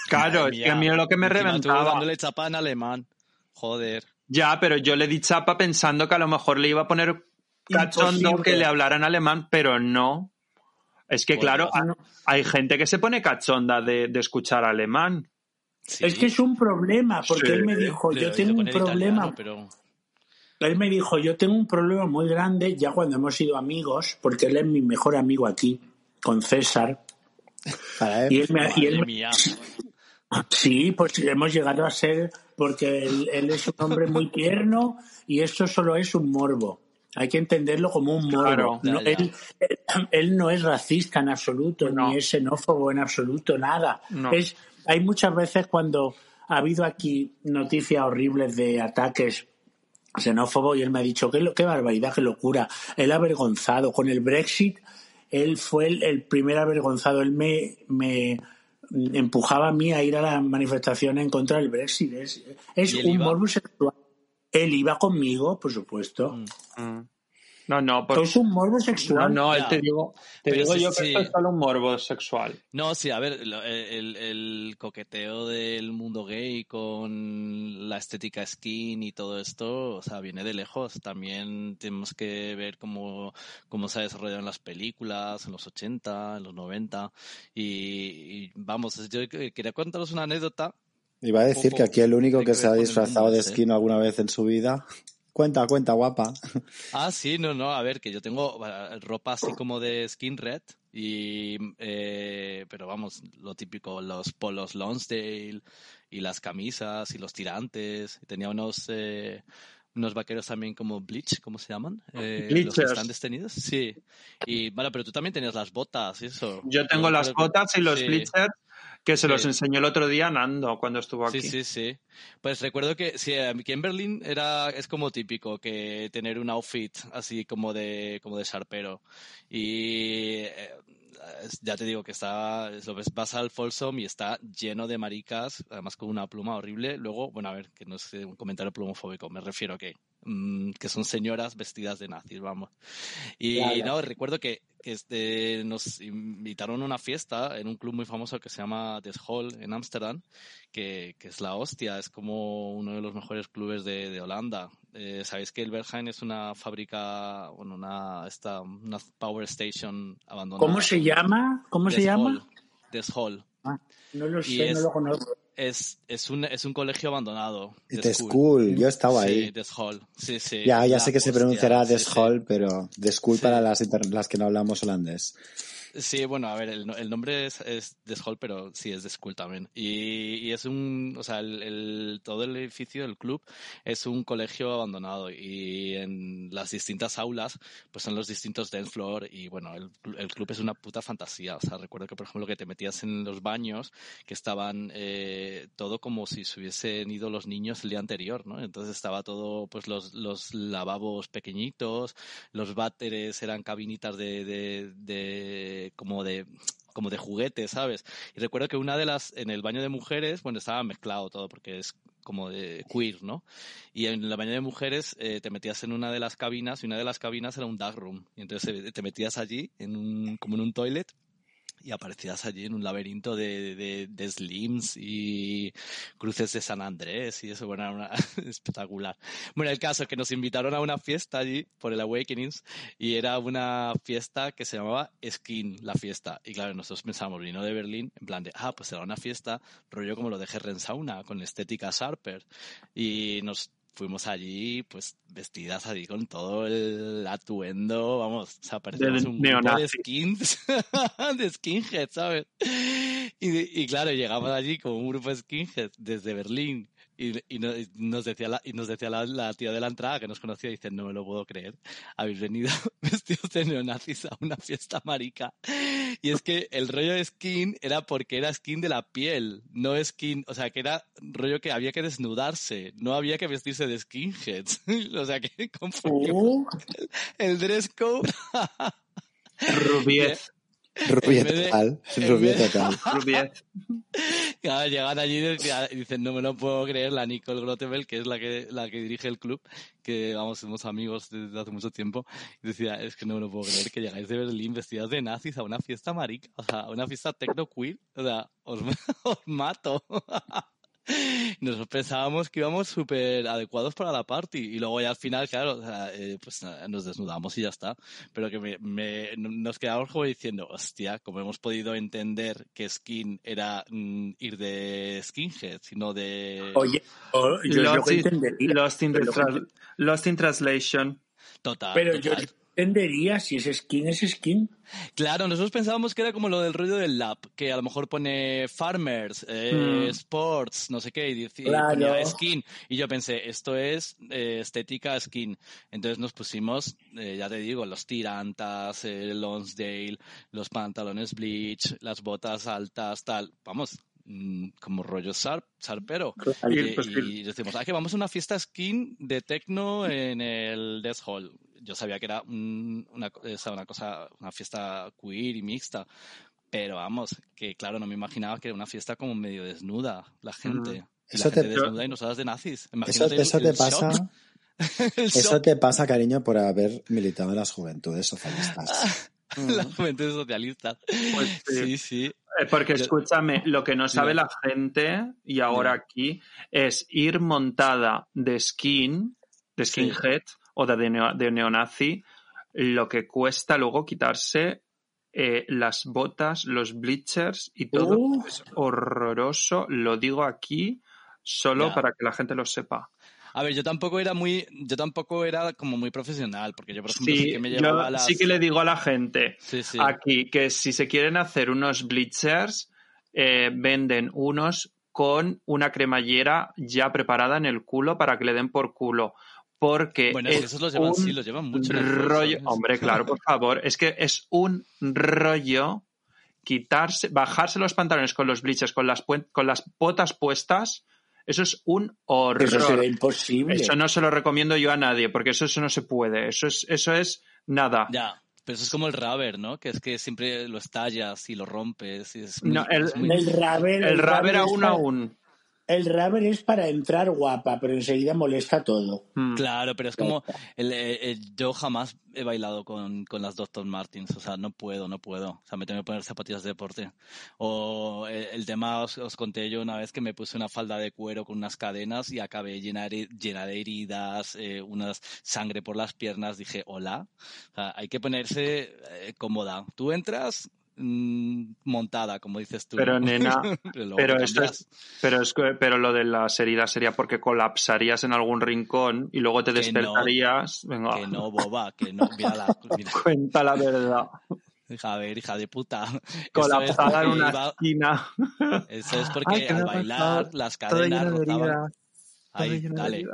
Claro, es que a mí mía. lo que me Encima reventaba. dándole chapa en alemán. Joder. Ya, pero yo le di chapa pensando que a lo mejor le iba a poner cachondo que le hablara en alemán, pero no. Es que, Por claro, hay gente que se pone cachonda de, de escuchar alemán. Sí. Es que es un problema, porque Sí. él me dijo, Le- yo tengo un problema. italiano, pero... Él me dijo, yo tengo un problema muy grande ya cuando hemos sido amigos, porque él es mi mejor amigo aquí, con César. Para él, Y él me, y él me- (laughs) sí, pues hemos llegado a ser, porque él, él es un hombre muy tierno y esto solo es un morbo. Hay que entenderlo como un morbo. Claro. No. Él, él- él no es racista en absoluto, No. ni es xenófobo en absoluto, nada. No. Es, hay muchas veces cuando ha habido aquí noticias horribles de ataques xenófobos y él me ha dicho, qué, lo- qué barbaridad, qué locura. Él avergonzado. Con el Brexit, él fue el, el primer avergonzado. Él me, me empujaba a mí a ir a las manifestaciones en contra del Brexit. Es, es ¿Y él un iba? morbo sexual. Él iba conmigo, por supuesto. Mm. No, no, porque... Es un morbo No, sexual. no, Ya. te digo, te Pero digo sí, yo que sí. esto es solo un morbo sexual. No, sí, a ver, el, el coqueteo del mundo gay con la estética skin y todo esto, o sea, viene de lejos. También tenemos que ver cómo, cómo se ha desarrollado en las películas, en los 80, en los 90. Y, y vamos, yo quería contaros una anécdota. Iba a decir poco que aquí el único que que se ha disfrazado mundo de esquino alguna vez en su vida. Cuenta, cuenta, guapa. Ah, sí, no, no, a ver, que yo tengo eh, ropa así como de skin red y, eh, pero vamos, lo típico, los polos Lonsdale y las camisas y los tirantes. Y tenía unos, eh, unos vaqueros también como bleach, ¿cómo se llaman? Eh, los que están destenidos, sí. Y bueno, pero tú también tenías las botas y eso. Yo tengo las botas y los sí. bleachers que se los Sí. enseñó el otro día Nando cuando estuvo aquí. Sí, sí, sí. Pues recuerdo que sí, aquí en Berlín era, es como típico que tener un outfit así como de, como de sharpero. Y eh, ya te digo que está, es lo ves, vas al Folsom y está lleno de maricas, además con una pluma horrible. Luego, bueno, a ver, que no es un comentario plumofóbico, me refiero a que, mm, que son señoras vestidas de nazis, vamos. Y Ya, ya. no, recuerdo que este, nos invitaron a una fiesta en un club muy famoso que se llama The Hall en Ámsterdam, que, que es la hostia, es como uno de los mejores clubes de, de Holanda. Eh, Sabéis que el Berghain es una fábrica, bueno, una, esta, una power station abandonada. ¿Cómo se llama? ¿Cómo se Des llama? Hall. Des Hall. Ah, no lo sé, es- no lo conozco. Es, es, un, es un colegio abandonado. The The School, yo estaba Sí, ahí. Des Hall. Sí, sí. Ya, ya sé que se hostia, pronunciará sí, Des sí. Hall, pero The School Sí. para las, las que no hablamos holandés. Sí, bueno, a ver, el, el nombre es, es The Hall, pero sí es The School también. Y, y es un, o sea, el, el- todo el edificio del club es un colegio abandonado y en las distintas aulas, pues son los distintos dance floor y bueno, el, el club es una puta fantasía. O sea, recuerdo que, por ejemplo, que te metías en los baños que estaban eh, todo como si se hubiesen ido los niños el día anterior, ¿no? Entonces estaba todo, pues los, los lavabos pequeñitos, los váteres eran cabinitas de, de, de como de como de juguete, ¿sabes? Y recuerdo que una de las, en el baño de mujeres, bueno, estaba mezclado todo porque es como de queer, ¿no? Y en el baño de mujeres eh, te metías en una de las cabinas y una de las cabinas era un dark room. Y entonces eh, te metías allí, en un, como en un toilet, y aparecías allí en un laberinto de, de, de slims y cruces de San Andrés y eso, era una- (laughs) espectacular. Bueno, el caso es que nos invitaron a una fiesta allí por el Awakenings y era una fiesta que se llamaba Skin, la fiesta. Y claro, nosotros pensamos, vino de Berlín, en plan de, ah, pues será una fiesta, rollo como lo de Herren Sauna, con estética Sharper. Y nos fuimos allí, pues vestidas allí con todo el atuendo, vamos, o sea, parecíamos un grupo de skins, (laughs) de skinhead, ¿sabes? Y, y claro, llegamos allí como un grupo de skinhead desde Berlín y, y no- y nos decía, la, y nos decía la, la tía de la entrada que nos conocía, dice, no me lo puedo creer, habéis venido (laughs) vestidos de neonazis a una fiesta marica. Y es que el rollo de skin era porque era skin de la piel, no skin, o sea, que era rollo que había que desnudarse, no había que vestirse de skinheads. (laughs) o sea, que (laughs) confundimos Uh, el dress code. Rubiez. (laughs) Vez de- total. Rubia vez- total. (laughs) Rubiez. Claro, llegan allí y dicen, no me lo puedo creer, la Nicole Grotebel, que es la que, la que dirige el club, que vamos, somos amigos desde hace mucho tiempo, y decía, es que no me lo puedo creer que llegáis de Berlín vestidas de nazis a una fiesta marica, o sea, a una fiesta techno queer, o sea, os, (laughs) os mato. (laughs) Nosotros pensábamos que íbamos súper adecuados para la party y luego ya al final, claro, o sea, eh, pues nos desnudamos y ya está. Pero que me, me- nos quedamos como diciendo, hostia, como hemos podido entender que skin era mm, ir de skinhead, sino de... oye, o- yo lo Lost que in. Lost in lo Lost in Translation. Total. Pero yo total. Entendería si es skin, es skin. Claro, nosotros pensábamos que era como lo del rollo del lab, que a lo mejor pone farmers, eh, Mm. sports, no sé qué, y, dice- y Claro. ponía skin. Y yo pensé, esto es eh, estética skin. Entonces nos pusimos, eh, ya te digo, los tirantas, el Lonsdale, los pantalones bleach, las botas altas, tal. Vamos, como rollo sharp, sharpero. Claro. Y, pues, y decimos, ah, que vamos a una fiesta skin de techno en el Death Hall. Yo sabía que era un- una, cosa, una fiesta queer y mixta. Pero vamos, que claro, no me imaginaba que era una fiesta como medio desnuda, la gente. Y Mm. Eso la gente te- desnuda y nosotras de nazis. Eso, Imagínate (laughs) el- eso te el pasa, shock, eso te pasa, cariño, por haber militado en las juventudes socialistas. (laughs) la juventud socialista. Pues sí. Sí, sí. Porque Yo- escúchame, lo que no sabe la gente, y ahora aquí, es ir montada de skin, de Sí. skinhead o de, de, neo- de neonazi, lo que cuesta luego quitarse eh, las botas, los bleachers y todo. Uh. Es horroroso, lo digo aquí solo para que la gente lo sepa. A ver, yo tampoco era muy, yo tampoco era como muy profesional, porque yo, por ejemplo, sí, Sí, que me yo llevaba las... sí que le digo a la gente, Sí, sí. aquí que si se quieren hacer unos bleachers, eh, venden unos con una cremallera ya preparada en el culo para que le den por culo. Porque Bueno, es esos los llevan, un sí, los llevan mucho rollo. Hombre, claro, por favor. Es que es un rollo quitarse, bajarse los pantalones con los bleachers, con las, con las botas puestas. Eso es un horror. Eso será imposible. Eso no se lo recomiendo yo a nadie, porque eso, eso no se puede. Eso es, eso es nada. Ya. Pero eso es como el rubber, ¿no? Que es que siempre lo estallas y lo rompes. Y es muy, No, el- es muy- El rubber, El aún aún. El rubber es para entrar guapa, pero enseguida molesta todo. Mm. Claro, pero es como el, el- el- yo jamás he bailado con, con las Dr. Martins, o sea, no puedo, no puedo. O sea, me tengo que poner zapatillas de deporte. O el, el tema, os, os conté yo una vez que me puse una falda de cuero con unas cadenas y acabé llena, de- llena de heridas, eh, unas sangre por las piernas. Dije, hola. O sea, hay que ponerse eh, cómoda. Tú entras montada, como dices tú. Pero, nena, (laughs) pero, esto es, pero es que- pero lo de las heridas sería porque colapsarías en algún rincón y luego te Que no. despertarías. Venga, Que no, boba, que no. Mira. (laughs) cuenta la verdad. Hija, a ver, hija de puta. (laughs) Es Colapsada en una iba- esquina. Eso es porque Ay, ¿qué me al bailar las cadenas todo Ahí, dale.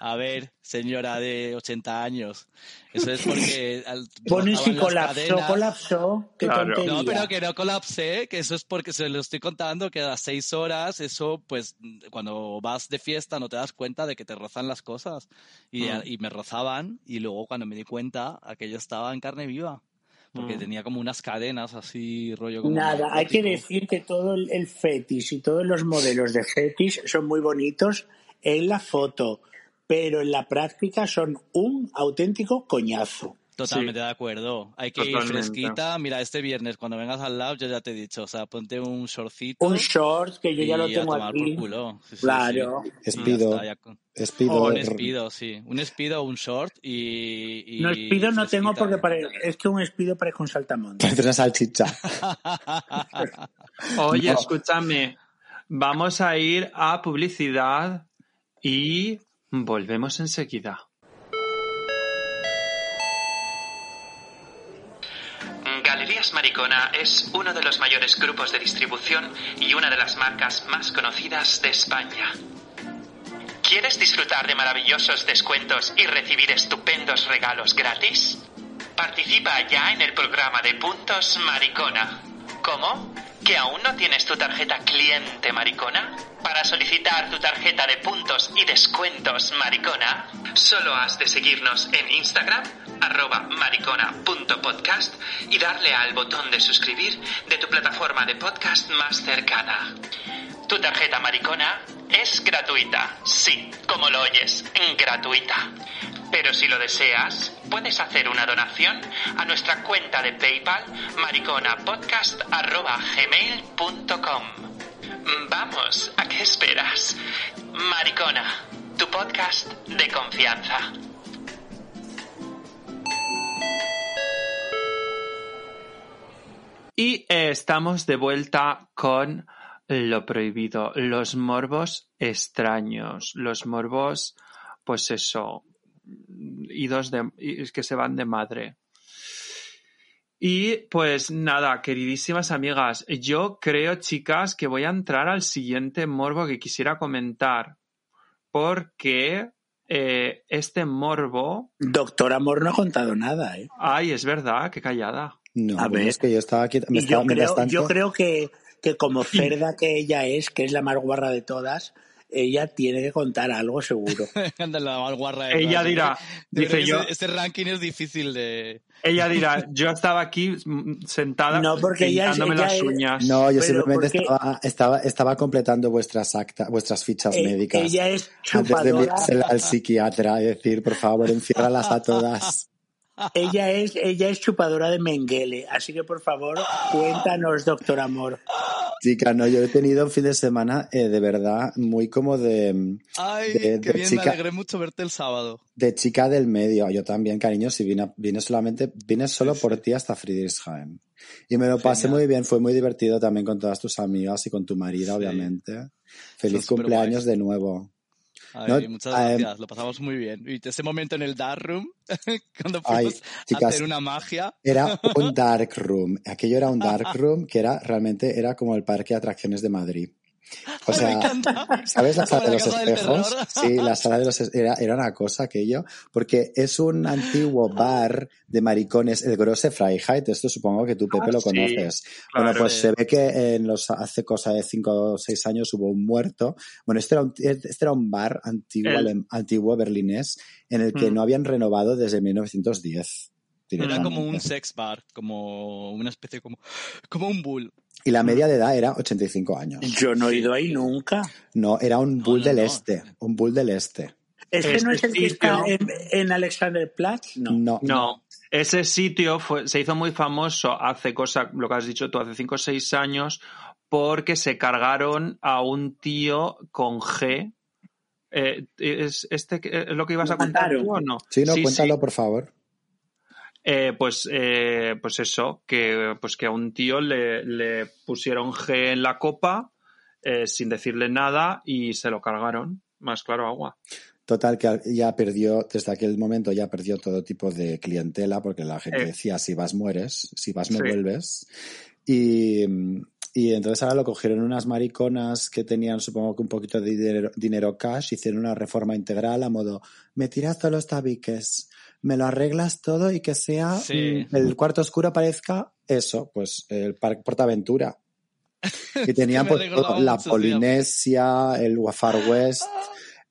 A ver, señora de 80 años. Eso es porque al- (laughs) Pones si colapsó, cadenas. colapsó. Qué Claro. tontería. No, pero que no colapsé, que eso es porque se lo estoy contando que a las seis horas, eso, pues, cuando vas de fiesta no te das cuenta de que te rozan las cosas. Y, Mm. y me rozaban, y luego cuando me di cuenta, aquello estaba en carne viva. Porque Mm. tenía como unas cadenas así, rollo como. Nada, hay que decir que todo el, el fetis y todos los modelos de fetis son muy bonitos en la foto, pero en la práctica son un auténtico coñazo. Totalmente de acuerdo. Hay que Totalmente. ir fresquita. Mira, este viernes cuando vengas al lab, yo ya te he dicho, o sea, ponte un shortcito. Un short que yo ya lo a tengo por aquí. culo. Sí, sí, Claro. sí. Espido. está, ya con- Espido. O un espido, sí. Un espido, un short y. y No, espido no tengo porque pare- es que un espido parece un saltamontes. Parece una salchicha. (laughs) Oye, No. escúchame. Vamos a ir a publicidad y volvemos enseguida. Galerías Maricona es uno de los mayores grupos de distribución y una de las marcas más conocidas de España. ¿Quieres disfrutar de maravillosos descuentos y recibir estupendos regalos gratis? Participa ya en el programa de puntos Maricona. ¿Cómo? ¿Que aún no tienes tu tarjeta cliente Maricona? Para solicitar tu tarjeta de puntos y descuentos Maricona, solo has de seguirnos en Instagram, arroba maricona.podcast y darle al botón de suscribir de tu plataforma de podcast más cercana. Tu tarjeta Maricona es gratuita, sí, como lo oyes, gratuita. Pero si lo deseas, puedes hacer una donación a nuestra cuenta de PayPal mariconapodcast.gmail.com Vamos, ¿a qué esperas? Maricona, tu podcast de confianza. Y eh, estamos de vuelta con lo prohibido, los morbos extraños, los morbos, pues eso, idos de, que se van de madre. Y pues nada, queridísimas amigas, yo creo, chicas, que voy a entrar al siguiente morbo que quisiera comentar, porque eh, este morbo, Doctor Amor no ha contado nada, ¿eh? ay, es verdad, qué callada. No, A ver. es que yo estaba aquí. Me estaba, creo, yo creo que, que como (laughs) cerda que ella es, que es la más guarra de todas, ella tiene que contar algo seguro. (laughs) Anda la más guarra de Ella todas. dirá, creo dice yo, Ese, ese ranking es difícil de. Ella dirá, (laughs) yo estaba aquí mm, sentada No, porque ella es- ella las uñas. No, yo Pero simplemente porque- estaba, estaba, estaba completando vuestras actas, vuestras fichas Eh, médicas. ella es Antes de chupadora, enviársela al psiquiatra y decir, por favor, enciérralas a todas. Ella es, ella es chupadora de Menguele, así que por favor, cuéntanos, doctor Amor. Chica, no, yo he tenido un fin de semana eh, de verdad muy como de, Ay, De- qué de bien, chica- me alegré mucho verte el sábado. de chica del medio. Yo también, cariño, si vine, vine solamente, vine solo por ti hasta Friedrichshain. Y me lo pasé Genial. muy bien, fue muy divertido también con todas tus amigas y con tu marido, Sí. obviamente. Feliz cumpleaños de nuevo. Ay, muchas eh, gracias, lo pasamos muy bien. Y ese momento en el dark room, (laughs) cuando Ay, fuimos a chicas, hacer una magia. Era un (laughs) dark room. Aquello era un dark (laughs) room que era realmente era como el parque de atracciones de Madrid. O me sea, encanta. ¿sabes la sala de los espejos? Sí, la sala de los era, era una cosa aquello, porque es un antiguo bar de maricones, el Grosse Freiheit, esto supongo que tú, Pepe, Ah, lo sí, conoces. bueno, pues se ve que en los, hace cosa de cinco o seis años hubo un muerto. Bueno, este era un, este era un bar antiguo, El- antiguo berlinés en el que Mm. no habían renovado desde 1910. Era como un sex bar, como una especie como, como un bull. Y la media de edad era 85 años. Yo no he ido ahí nunca. No, era un bull no, del no. este, un bull del este. ¿Este no es el que Este está sitio- en, en Alexanderplatz? No. No, No, ese sitio fue, se hizo muy famoso hace cosa, lo que has dicho tú, hace 5 o 6 años, porque se cargaron a un tío con G. Eh, ¿Es este que- es lo que ibas a contar tú o no? Sí, no, sí. cuéntalo, por favor. Eh, pues, eh, pues eso, que, pues que a un tío le, le pusieron G en la copa eh, sin decirle nada y se lo cargaron. Más claro, agua. Total, que ya perdió, desde aquel momento ya perdió todo tipo de clientela, porque la gente Eh. decía, si vas mueres, si vas me Sí. vuelves. Y, y entonces ahora lo cogieron unas mariconas que tenían, supongo que un poquito de dinero, dinero cash, hicieron una reforma integral a modo, me tiras todos los tabiques, me lo arreglas todo y que sea, Sí. mm, el cuarto oscuro parezca eso, pues el Parque Portaventura. (laughs) Pues, recordaba todo, la. Polinesia, el Far West,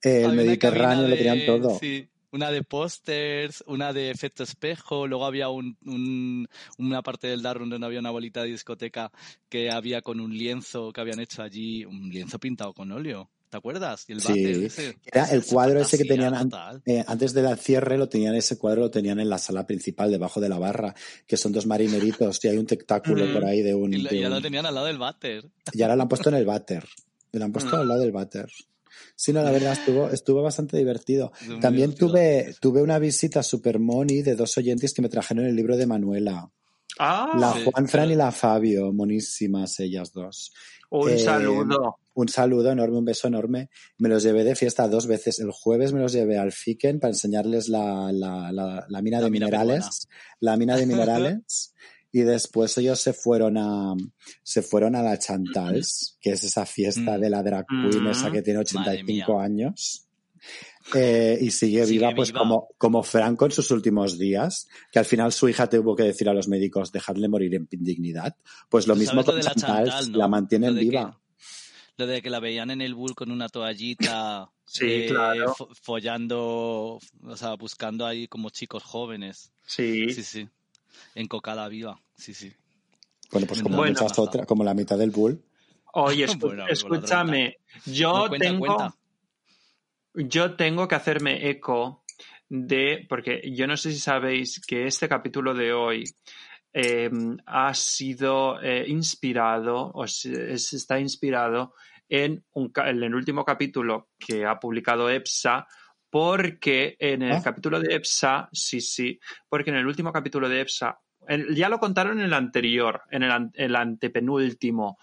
el Había una Mediterráneo, lo tenían todo. sí, una de pósters, una de efecto espejo, luego había un, un- una parte del Darwin donde había una bolita de discoteca que había con un lienzo que habían hecho allí, un lienzo pintado con óleo. ¿Te acuerdas? Y el Sí, ese. Era el cuadro ese que tenían an- total. eh, antes del cierre, lo tenían ese cuadro, lo tenían en la sala principal, debajo de la barra, que son dos marineritos y hay un tentáculo Mm. por ahí de un. Y, de ya lo tenían al lado del váter. y ahora lo han puesto en el váter. Lo han puesto Mm. al lado del váter. Sí, no, la verdad estuvo, estuvo bastante divertido. También divertido. tuve, tuve una visita super money de dos oyentes que me trajeron el libro de Manuela. Ah, La sí, Juan Fran pero- y la Fabio, monísimas ellas dos. un eh, saludo. Un saludo enorme, un beso enorme. Me los llevé de fiesta dos veces. El jueves me los llevé al Fiken para enseñarles la, la, la, la mina de mina minerales. La mina de minerales. (laughs) y después ellos se fueron a, se fueron a la Chantals, que es esa fiesta Mm. de la drag queen, Mm. esa que tiene Madre 85 años. Eh, y sigue, Sigue viva, pues como, como Franco en sus últimos días, que al final su hija tuvo que decir a los médicos, dejadle morir en dignidad. Pues lo mismo lo con de la Chantals, Chantal, ¿no? la mantienen Lo viva. Lo de que la veían en el bull con una toallita, (laughs) Sí, eh, claro. fo- follando, o sea, buscando ahí como chicos jóvenes. Sí. Sí, sí. Encocada viva. Sí, sí. Bueno, pues como Bueno, otras, como la mitad del bull. Oye, (laughs) escu- Bueno, escúchame, yo No, cuenta, tengo, cuenta. yo tengo que hacerme eco de, porque yo no sé si sabéis que este capítulo de hoy eh, ha sido eh, inspirado, o se- está inspirado en, un, ca- en el último capítulo que ha publicado EPSA, porque en el Ah. capítulo de EPSA, sí, sí, porque en el último capítulo de EPSA, en- ya lo contaron en el anterior, en el, an- el antepenúltimo,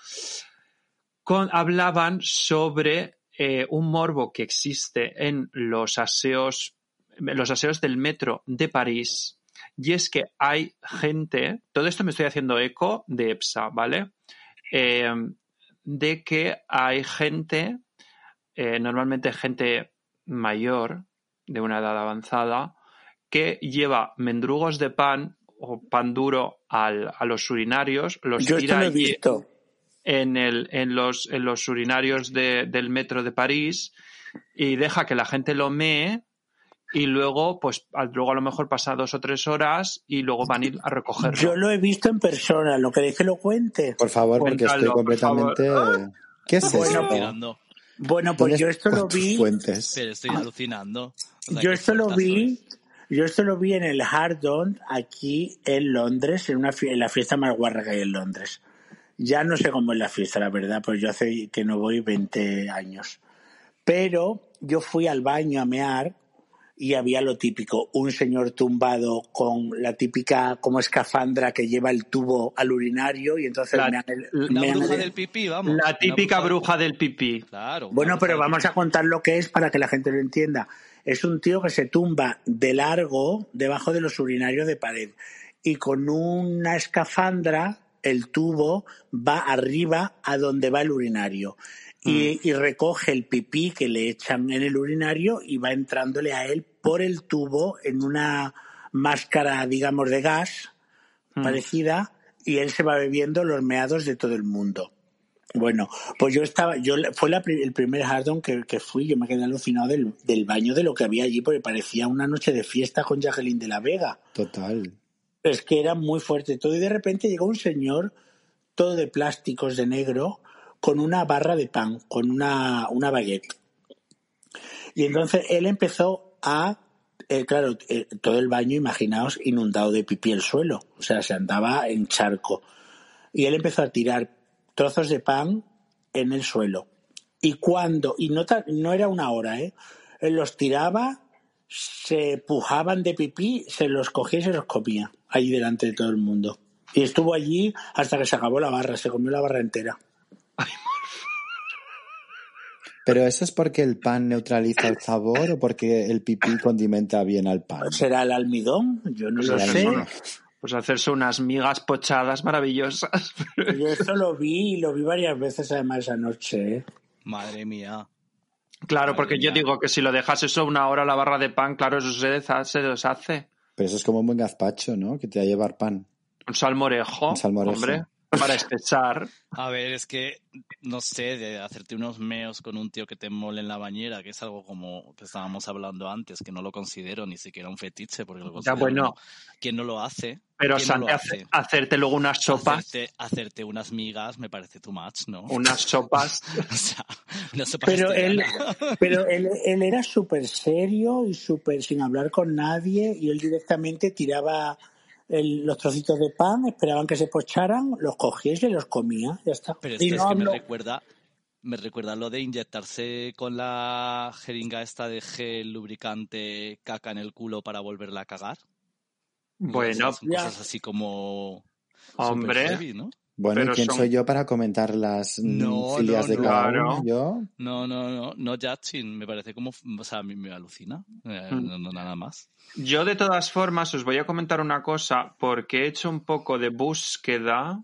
con- hablaban sobre eh, un morbo que existe en los aseos, en los aseos del metro de París. Y es que hay gente, todo esto me estoy haciendo eco de EPSA, ¿vale? Eh, de que hay gente, eh, normalmente gente mayor, de una edad avanzada, que lleva mendrugos de pan o pan duro al- a los urinarios, los Yo esto tira lo he allí visto. en, el, en, los, en los urinarios de- del metro de París y deja que la gente lo mee y luego, pues, al- luego a lo mejor pasa dos o tres horas y luego van a ir a recogerlo. Yo lo he visto en persona. ¿Lo queréis que lo cuente? Por favor, porque Cuéntalo, estoy completamente. ¿Qué es Bueno, esto? alucinando. Bueno, pues ¿Dónde yo esto lo vi. fuentes? Pero estoy alucinando. O sea, Yo esto lo vi. es. Yo esto lo vi en el Hardon aquí en Londres, en, una en la fiesta más guarra que hay en Londres. Ya no sé cómo es la fiesta, la verdad, pues yo hace que no voy 20 años. Pero yo fui al baño a mear y había lo típico, un señor tumbado con la típica como escafandra que lleva el tubo al urinario y entonces La- mean bruja el- del pipí, vamos. La típica del- bruja del pipí. Claro. Bueno, bruja pero vamos a contar lo que es para que la gente lo entienda. Es un tío que se tumba de largo debajo de los urinarios de pared y con una escafandra el tubo va arriba a donde va el urinario y, y recoge el pipí que le echan en el urinario y va entrándole a él por el tubo en una máscara, digamos, de gas Mm. parecida y él se va bebiendo los meados de todo el mundo. Bueno, pues yo estaba, yo fue la el primer Hardon que, que fui, yo me quedé alucinado del, del baño de lo que había allí, porque parecía una noche de fiesta con Jacqueline de la Vega. Total. Es que era muy fuerte todo y de repente llegó un señor todo de plásticos de negro con una barra de pan, con una, una baguette. Y entonces él empezó a, eh, claro, eh, todo el baño, imaginaos, inundado de pipí el suelo. O sea, se andaba en charco. Y él empezó a tirar trozos de pan en el suelo. Y cuando, y no, no era una hora, ¿eh? Él los tiraba, se pujaban de pipí, se los cogía y se los comía, allí delante de todo el mundo. Y estuvo allí hasta que se acabó la barra, se comió la barra entera. ¿Pero eso es porque el pan neutraliza el sabor o porque el pipí condimenta bien al pan? ¿Será el almidón? Yo no lo Será el sé. Pues hacerse unas migas pochadas maravillosas. Yo esto lo vi y lo vi varias veces además esa noche. ¿eh? Madre mía. Claro, porque yo digo que si lo dejas eso una hora la barra de pan, claro, eso se deshace. Se deshace. Pero eso es como un buen gazpacho, ¿no? Que te va a llevar pan. Un salmorejo, Un salmorejo. hombre, para espesar. A ver, es que, no sé, de hacerte unos meos con un tío que te mole en la bañera, que es algo como que estábamos hablando antes, que no lo considero ni siquiera un fetiche, porque lo Ya, considero bueno. como- ¿Quién no lo hace? Pero ¿Quién no hace- hace? hacerte luego unas sopas, Hacerte, hacerte unas migas me parece too much, ¿no? unas (laughs) sopas. O sea, una sopa Pero él, (laughs) pero él, él era súper serio y súper sin hablar con nadie y él directamente tiraba el- los trocitos de pan, esperaban que se pocharan, los cogía y se los comía. Ya está. Pero Y esto es no que me recuerda, me recuerda lo de inyectarse con la jeringa esta de gel lubricante caca en el culo para volverla a cagar. Bueno, son cosas así como hombre, heavy, ¿no? Bueno, Pero ¿y quién son- soy yo para comentar las mm, No, filias no, de no. cada Claro. uno? ¿Yo? No, no, no, no judging, me parece como, o sea, a mí me alucina, eh, Mm. no, no, nada más. yo de todas formas os voy a comentar una cosa porque he hecho un poco de búsqueda.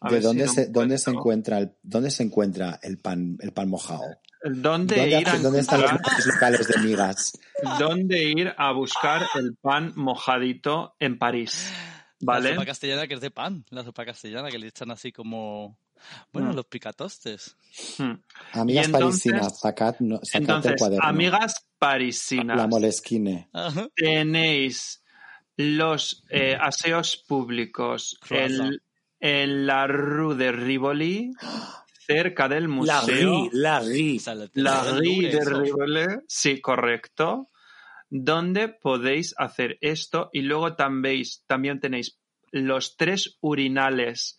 A ¿De si dónde se, dónde se encuentra el, dónde se encuentra el pan, el pan mojado? ¿Dónde, ¿Dónde, ir a dónde están los locales de migas? (laughs) dónde ir a buscar el pan mojadito en París? La ¿Vale? sopa castellana que es de pan, la sopa castellana que le echan así como, bueno, Mm. los picatostes. Hmm. Amigas entonces- parisinas, sacad, no, sacad el Entonces, cuaderno. amigas parisinas, La molesquine. Ajá. tenéis los eh, aseos públicos Croissant. en, en la Rue de Rivoli, cerca del La museo. La sea, la- La del Rue de. Rivoli, sí, correcto, donde podéis hacer esto y luego también, tenéis los tres urinales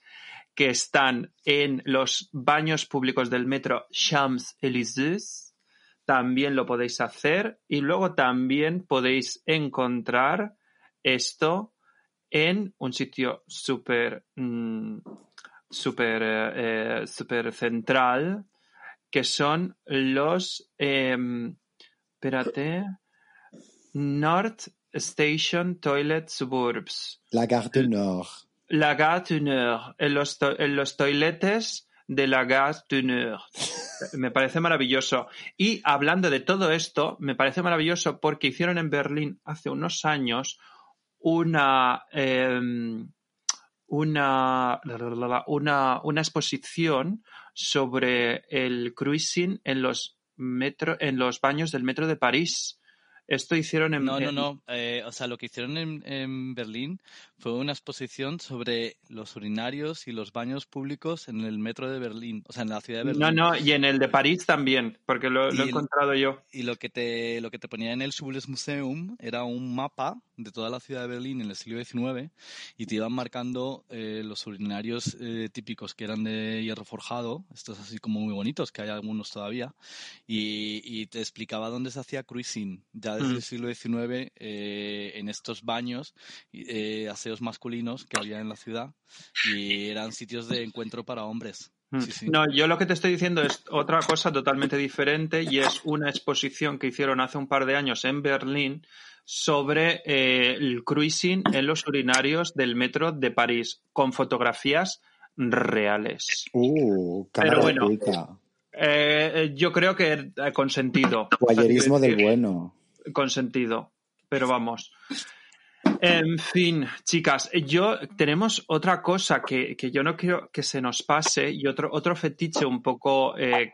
que están en los baños públicos del metro Champs-Élysées. También lo podéis hacer y luego también podéis encontrar esto en un sitio súper mm, súper eh, eh, súper central que son los em, espérate North Station Toilet Suburbs La Gare du Nord. la Gare du Nord en los, to- en los toiletes de la Gare du Nord (laughs) me parece maravilloso y hablando de todo esto me parece maravilloso porque hicieron en Berlín hace unos años una em, una, una, una exposición sobre el cruising en los metro, en los baños del metro de París. Esto hicieron en, No, no, no. eh, o sea, lo que hicieron en, en Berlín fue una exposición sobre los urinarios y los baños públicos en el metro de Berlín, o sea, en la ciudad de Berlín. No, no, y en el de París también, porque lo, lo he el- encontrado yo. Y lo que te, lo que te ponía en el Museum era un mapa de toda la ciudad de Berlín en el siglo XIX y te iban marcando eh, los urinarios eh, típicos que eran de hierro forjado, estos así como muy bonitos, que hay algunos todavía, y, y te explicaba dónde se hacía cruising ya desde Mm. el siglo XIX eh, en estos baños, aseos masculinos que había en la ciudad y eran sitios de encuentro para hombres. Mm. Sí, sí. No, yo lo que te estoy diciendo es otra cosa totalmente diferente y es una exposición que hicieron hace un par de años en Berlín sobre eh, el cruising en los urinarios del metro de París con fotografías reales. Uh, Pero bueno, oculta. Eh, yo creo que eh, consentido. Guayerismo del Quiero decir, bueno. Consentido. Pero vamos. En fin, chicas, yo tenemos otra cosa que, que yo no quiero que se nos pase y otro, otro fetiche un poco, eh,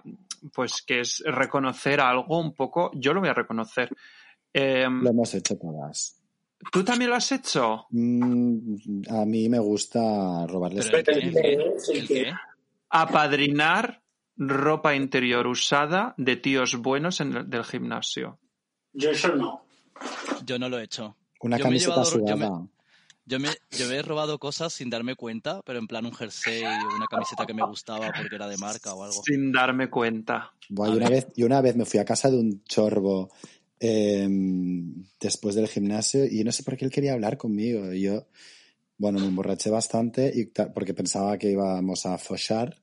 pues que es reconocer algo un poco, yo lo voy a reconocer. Eh, Lo hemos hecho todas. ¿Tú también lo has hecho? Mm, a mí me gusta robarles. Pero ¿el qué? Apadrinar ropa interior usada de tíos buenos en el, del gimnasio. Yo eso no. Yo no lo he hecho. Una yo me he camiseta llevado- yo me-. Yo me, yo me he robado cosas sin darme cuenta, pero en plan un jersey o una camiseta que me gustaba porque era de marca o algo. Sin darme cuenta. A y una vez, y una vez me fui a casa de un chorbo eh, después del gimnasio y no sé por qué él quería hablar conmigo. Y yo, bueno, me emborraché bastante y porque pensaba que íbamos a fochar.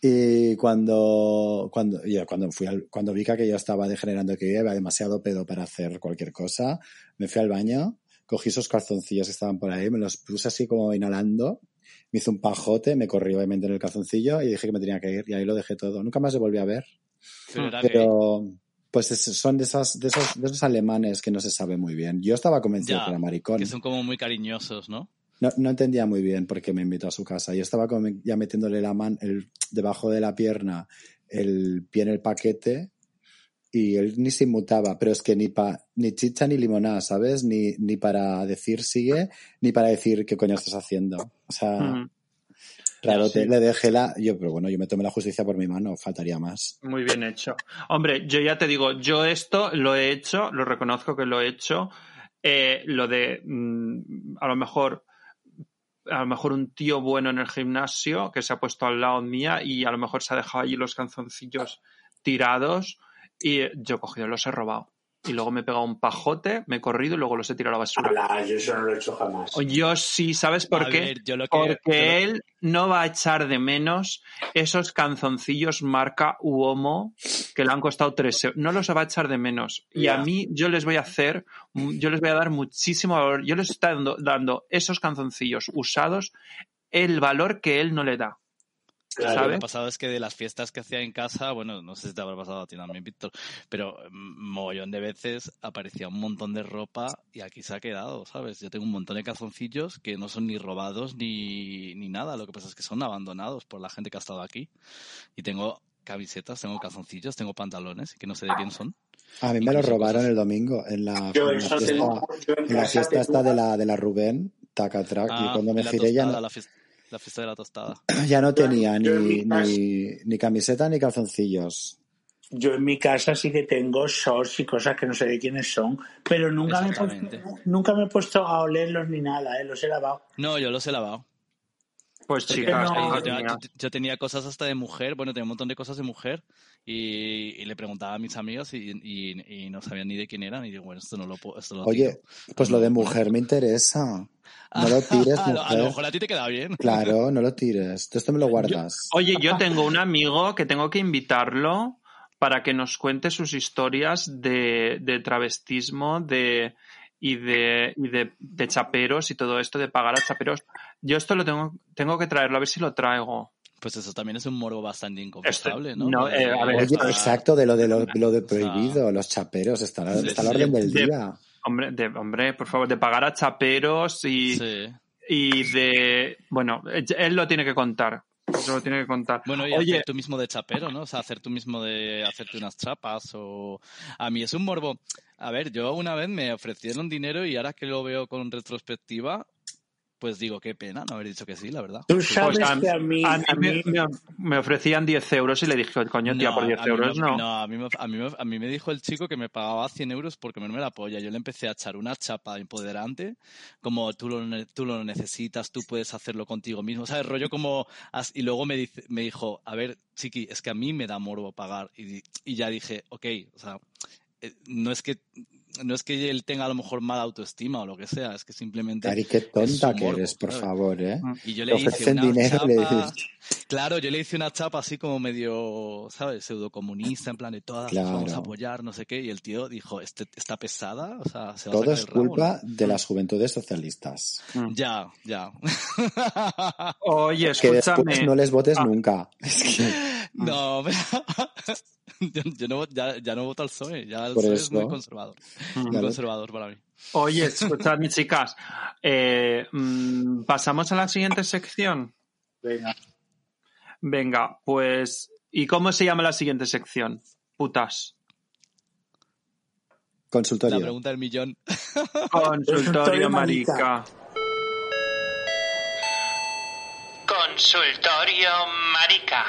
Y cuando, cuando, ya cuando, fui al- cuando vi que yo estaba degenerando, que yo iba demasiado pedo para hacer cualquier cosa, me fui al baño, cogí esos calzoncillos que estaban por ahí, me los puse así como inhalando, me hice un pajote, me corrí obviamente en el calzoncillo y dije que me tenía que ir y ahí lo dejé todo. Nunca más le volví a ver. Pero pues es- son de, esas, de, esos, de esos alemanes que no se sabe muy bien. Yo estaba convencido Ya, que era maricón. que son como muy cariñosos, ¿no? No, no entendía muy bien por qué me invitó a su casa. Yo estaba ya metiéndole la mano debajo de la pierna, el pie en el paquete y él ni se inmutaba, pero es que ni pa, ni chicha ni limonada, ¿sabes? Ni, ni para decir sigue, ni para decir qué coño estás haciendo. O sea, Mm, te, sí. le dejé la, yo, pero bueno, yo me tomé la justicia por mi mano, faltaría más. muy bien hecho. Hombre, yo ya te digo, yo esto lo he hecho, lo reconozco que lo he hecho. Eh, lo de mm, a lo mejor a lo mejor un tío bueno en el gimnasio que se ha puesto al lado mía y a lo mejor se ha dejado allí los calzoncillos tirados y yo he cogido, los he robado. Y luego me he pegado un pajote, me he corrido y luego los he tirado a la basura. Ala, yo eso no lo he hecho jamás. Yo sí, ¿sabes por A qué? ver, yo lo que- Porque yo lo- él no va a echar de menos esos canzoncillos marca Uomo que le han costado tres euros. No los va a echar de menos. Y a mí yo les voy a hacer, yo les voy a dar muchísimo valor. Yo les estoy dando, dando esos canzoncillos usados el valor que él no le da. Claro. Lo que ¿sabes? ha pasado es que de las fiestas que hacía en casa, bueno, no sé si te habrá pasado a ti también, Víctor, pero mm, mogollón de veces aparecía un montón de ropa y aquí se ha quedado, ¿sabes? Yo tengo un montón de calzoncillos que no son ni robados ni, ni nada, lo que pasa es que son abandonados por la gente que ha estado aquí. Y tengo camisetas, tengo calzoncillos, tengo pantalones que no sé de quién son. A mí me lo Incluso robaron cosas- el domingo en la, Yo en la fiesta, yo en la fiesta esta de la, de la Rubén, tacatrac, y Ah, cuando me y giré ya no, la, fiesta, la fiesta de la tostada. (clears throat) ya no tenía ni, casa- ni, ni camiseta ni calzoncillos. Yo en mi casa sí que tengo shorts y cosas que no sé de quiénes son, pero nunca me, he puesto, nunca me he puesto a olerlos ni nada, ¿eh? los he lavado. No, yo los he lavado. Pues chicas, no, yo, tenía, mías. yo- yo tenía cosas hasta de mujer, bueno, tenía un montón de cosas de mujer y, y le preguntaba a mis amigos y, y- y no sabían ni de quién eran y digo, bueno, esto no lo puedo, esto lo Oye, tiro. pues lo de mujer me interesa. (laughs) No lo tires, a, lo, a lo mujer. mejor a ti te queda bien. Claro, no lo tires. Tú esto me lo guardas. Oye, yo tengo un amigo que tengo que invitarlo para que nos cuente sus historias de, de travestismo de, y, de, y de, de chaperos y todo esto, de pagar a chaperos. Yo esto lo tengo, tengo que traerlo, a ver si lo traigo. Pues eso también es un morbo bastante inconfortable, Este- ¿no? eh, a ver, Oye, esto- exacto, de lo de lo, lo de O sea, prohibido, los chaperos, está, a la- está la orden del de- día. Hombre, de, hombre, por favor, de pagar a chaperos y, Sí. y de... Bueno, él lo tiene que contar. Eso lo tiene que contar. Bueno, y Oye, hacer tú mismo de chapero, ¿no? O sea, hacer tú mismo de hacerte unas chapas o... A mí es un morbo. A ver, yo una vez me ofrecieron dinero y ahora que lo veo con retrospectiva, pues digo, qué pena no haber dicho que sí, la verdad. Tú pues sabes a, que a mí, a mí a me, mí- me- me ofrecían 10 euros y le dije, coño, tía, por 10 a mí euros me- no. a mí, me, a, mí me, a mí me dijo el chico que me pagaba 100 euros por comerme la polla. Yo le empecé a echar una chapa empoderante, como tú lo, tú lo necesitas, tú puedes hacerlo contigo mismo. O sea, el rollo como... Y luego me, dice, me dijo, a ver, chiqui, es que a mí me da morbo pagar. Y, y ya dije, ok, o sea, eh, no es que... No es que él tenga a lo mejor mala autoestima o lo que sea, es que simplemente... Cari, qué tonta que morbo, eres, por ¿sabes? favor, ¿eh? Y yo le hice ofrecen una dinero, chapa... le dices, Claro, yo le hice una chapa así como medio, ¿sabes? Pseudocomunista, en plan de todas las vamos a Claro. apoyar, no sé qué. Y el tío dijo, este, está pesada, o sea, se va a todo sacar es el rabo, ¿no?". culpa de las juventudes socialistas. Ya, ya. Oye, Que después escúchame. no les votes Ah. nunca. (laughs) Es que, no, pero- yo, (laughs) yo no, ya, ya no voto al PSOE, ya el Por PSOE es muy conservador. Mm. Muy Claro. conservador para mí. Oye, (laughs) escuchadme, chicas. Eh, mm, Pasamos a la siguiente sección. Venga. Venga, pues. ¿Y cómo se llama la siguiente sección? Putas. Consultorio. La pregunta del millón. (laughs) Consultorio marica. Consultorio Marica.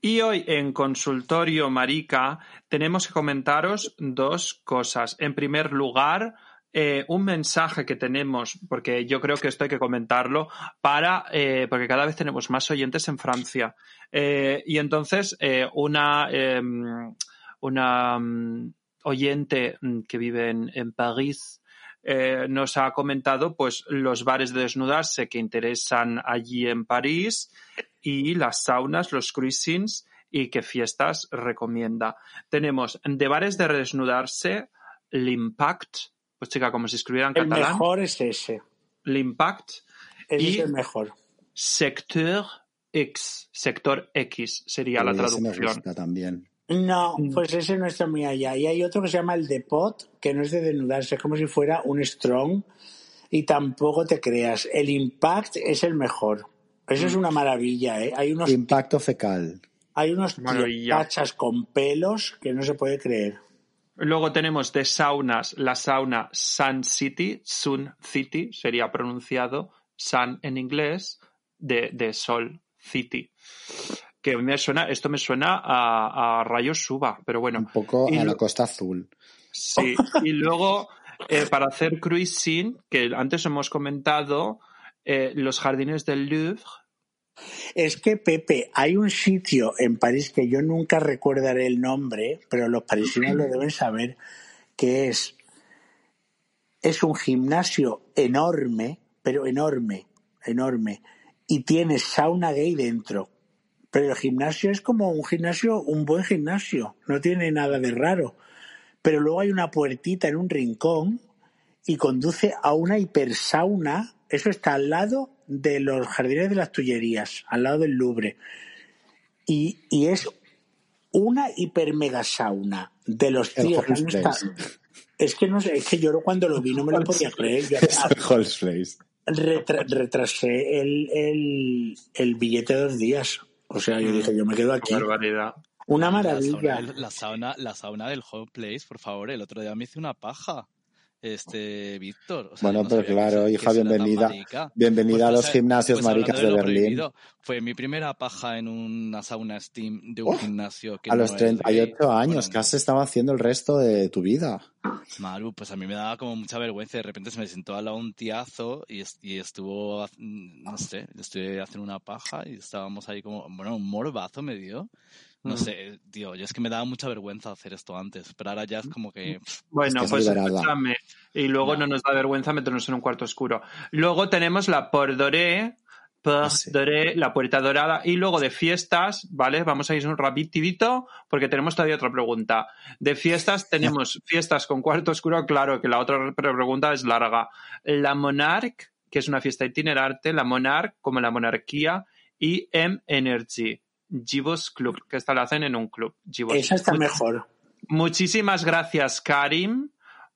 Y hoy en Consultorio Marica tenemos que comentaros dos cosas. En primer lugar, eh, un mensaje que tenemos, porque yo creo que esto hay que comentarlo, para, eh, porque cada vez tenemos más oyentes en Francia. Eh, y entonces, una, em, una mm, oyente mm, que vive en, París nos ha comentado pues los bares de desnudarse que interesan allí en París y las saunas, los cruisings y qué fiestas recomienda. Tenemos de bares de desnudarse l'Impact, pues chica, como se escribiera en El catalán, mejor es ese. l'Impact Ese y es el mejor. Sector X, sector X sería la Uy, ese me traducción. gusta también. No, Mm. pues ese no está muy allá. Y hay otro que se llama el Depot, que no es de desnudarse, es como si fuera un Strong. Y tampoco te creas, el Impact es el mejor. Eso es una maravilla, ¿eh? Hay unos, Impacto fecal. hay unos tachas con pelos que no se puede creer. Luego tenemos de saunas la sauna Sun City, Sun City sería pronunciado Sun en inglés, de, de Sol City. Que me suena, esto me suena a, a rayos suba, pero bueno. Un poco Y a la costa azul. Sí, y luego eh, para hacer cruising, que antes hemos comentado, eh, los jardines del Louvre. Es que, Pepe, hay un sitio en París que yo nunca recordaré el nombre, pero los parisinos lo deben saber, que es, es un gimnasio enorme, pero enorme, enorme, y tiene sauna gay dentro. Pero el gimnasio es como un gimnasio, un buen gimnasio, no tiene nada de raro. Pero luego hay una puertita en un rincón y conduce a una hipersauna. Eso está al lado de los jardines de las Tullerías, al lado del Louvre. Y, y es una hiper mega sauna de los tíos estado- Es que no sé, es que yo cuando lo vi no me lo (laughs) podía creer. Yo Es el Halls Place. retra- retrasé el, el, el billete dos días. O sea, yo dije, yo me quedo aquí. Barbaridad. Una La sauna, maravilla. la sauna, la sauna del home place, por favor. El otro día me hice una paja. Este, Víctor. O sea, Bueno, no pero claro, hija, bienvenida. marica. Bienvenida a Pues, los pues, gimnasios pues maricas de Berlín. prohibido, Fue mi primera paja en una sauna Steam de un Oh, gimnasio que A no los es 38 gay. años, Bueno, ¿qué has estado haciendo el resto de tu vida? Maru, pues a mí me daba como mucha vergüenza. De repente se me sentó al lado un tiazo y, y estuvo, no sé, estuve haciendo una paja y estábamos ahí como, bueno, un morbazo me dio. No Mm. sé, tío, yo es que me daba mucha vergüenza hacer esto antes, pero ahora ya es como que... Bueno, Es que es pues escúchame. Y luego no. No. nos da vergüenza meternos en un cuarto oscuro. Luego tenemos la Port Doré, Port Ah, sí. Doré, la puerta dorada. Y luego de fiestas, ¿vale? Vamos a ir un rapidito porque tenemos todavía otra pregunta. De fiestas tenemos fiestas con cuarto oscuro, claro que la otra pre- pregunta es larga. La Monarch, que es una fiesta itinerante, la Monarch como la monarquía y M Givos Club, que esta la hacen en un club. Esa está Much- mejor. Muchísimas gracias, Karim,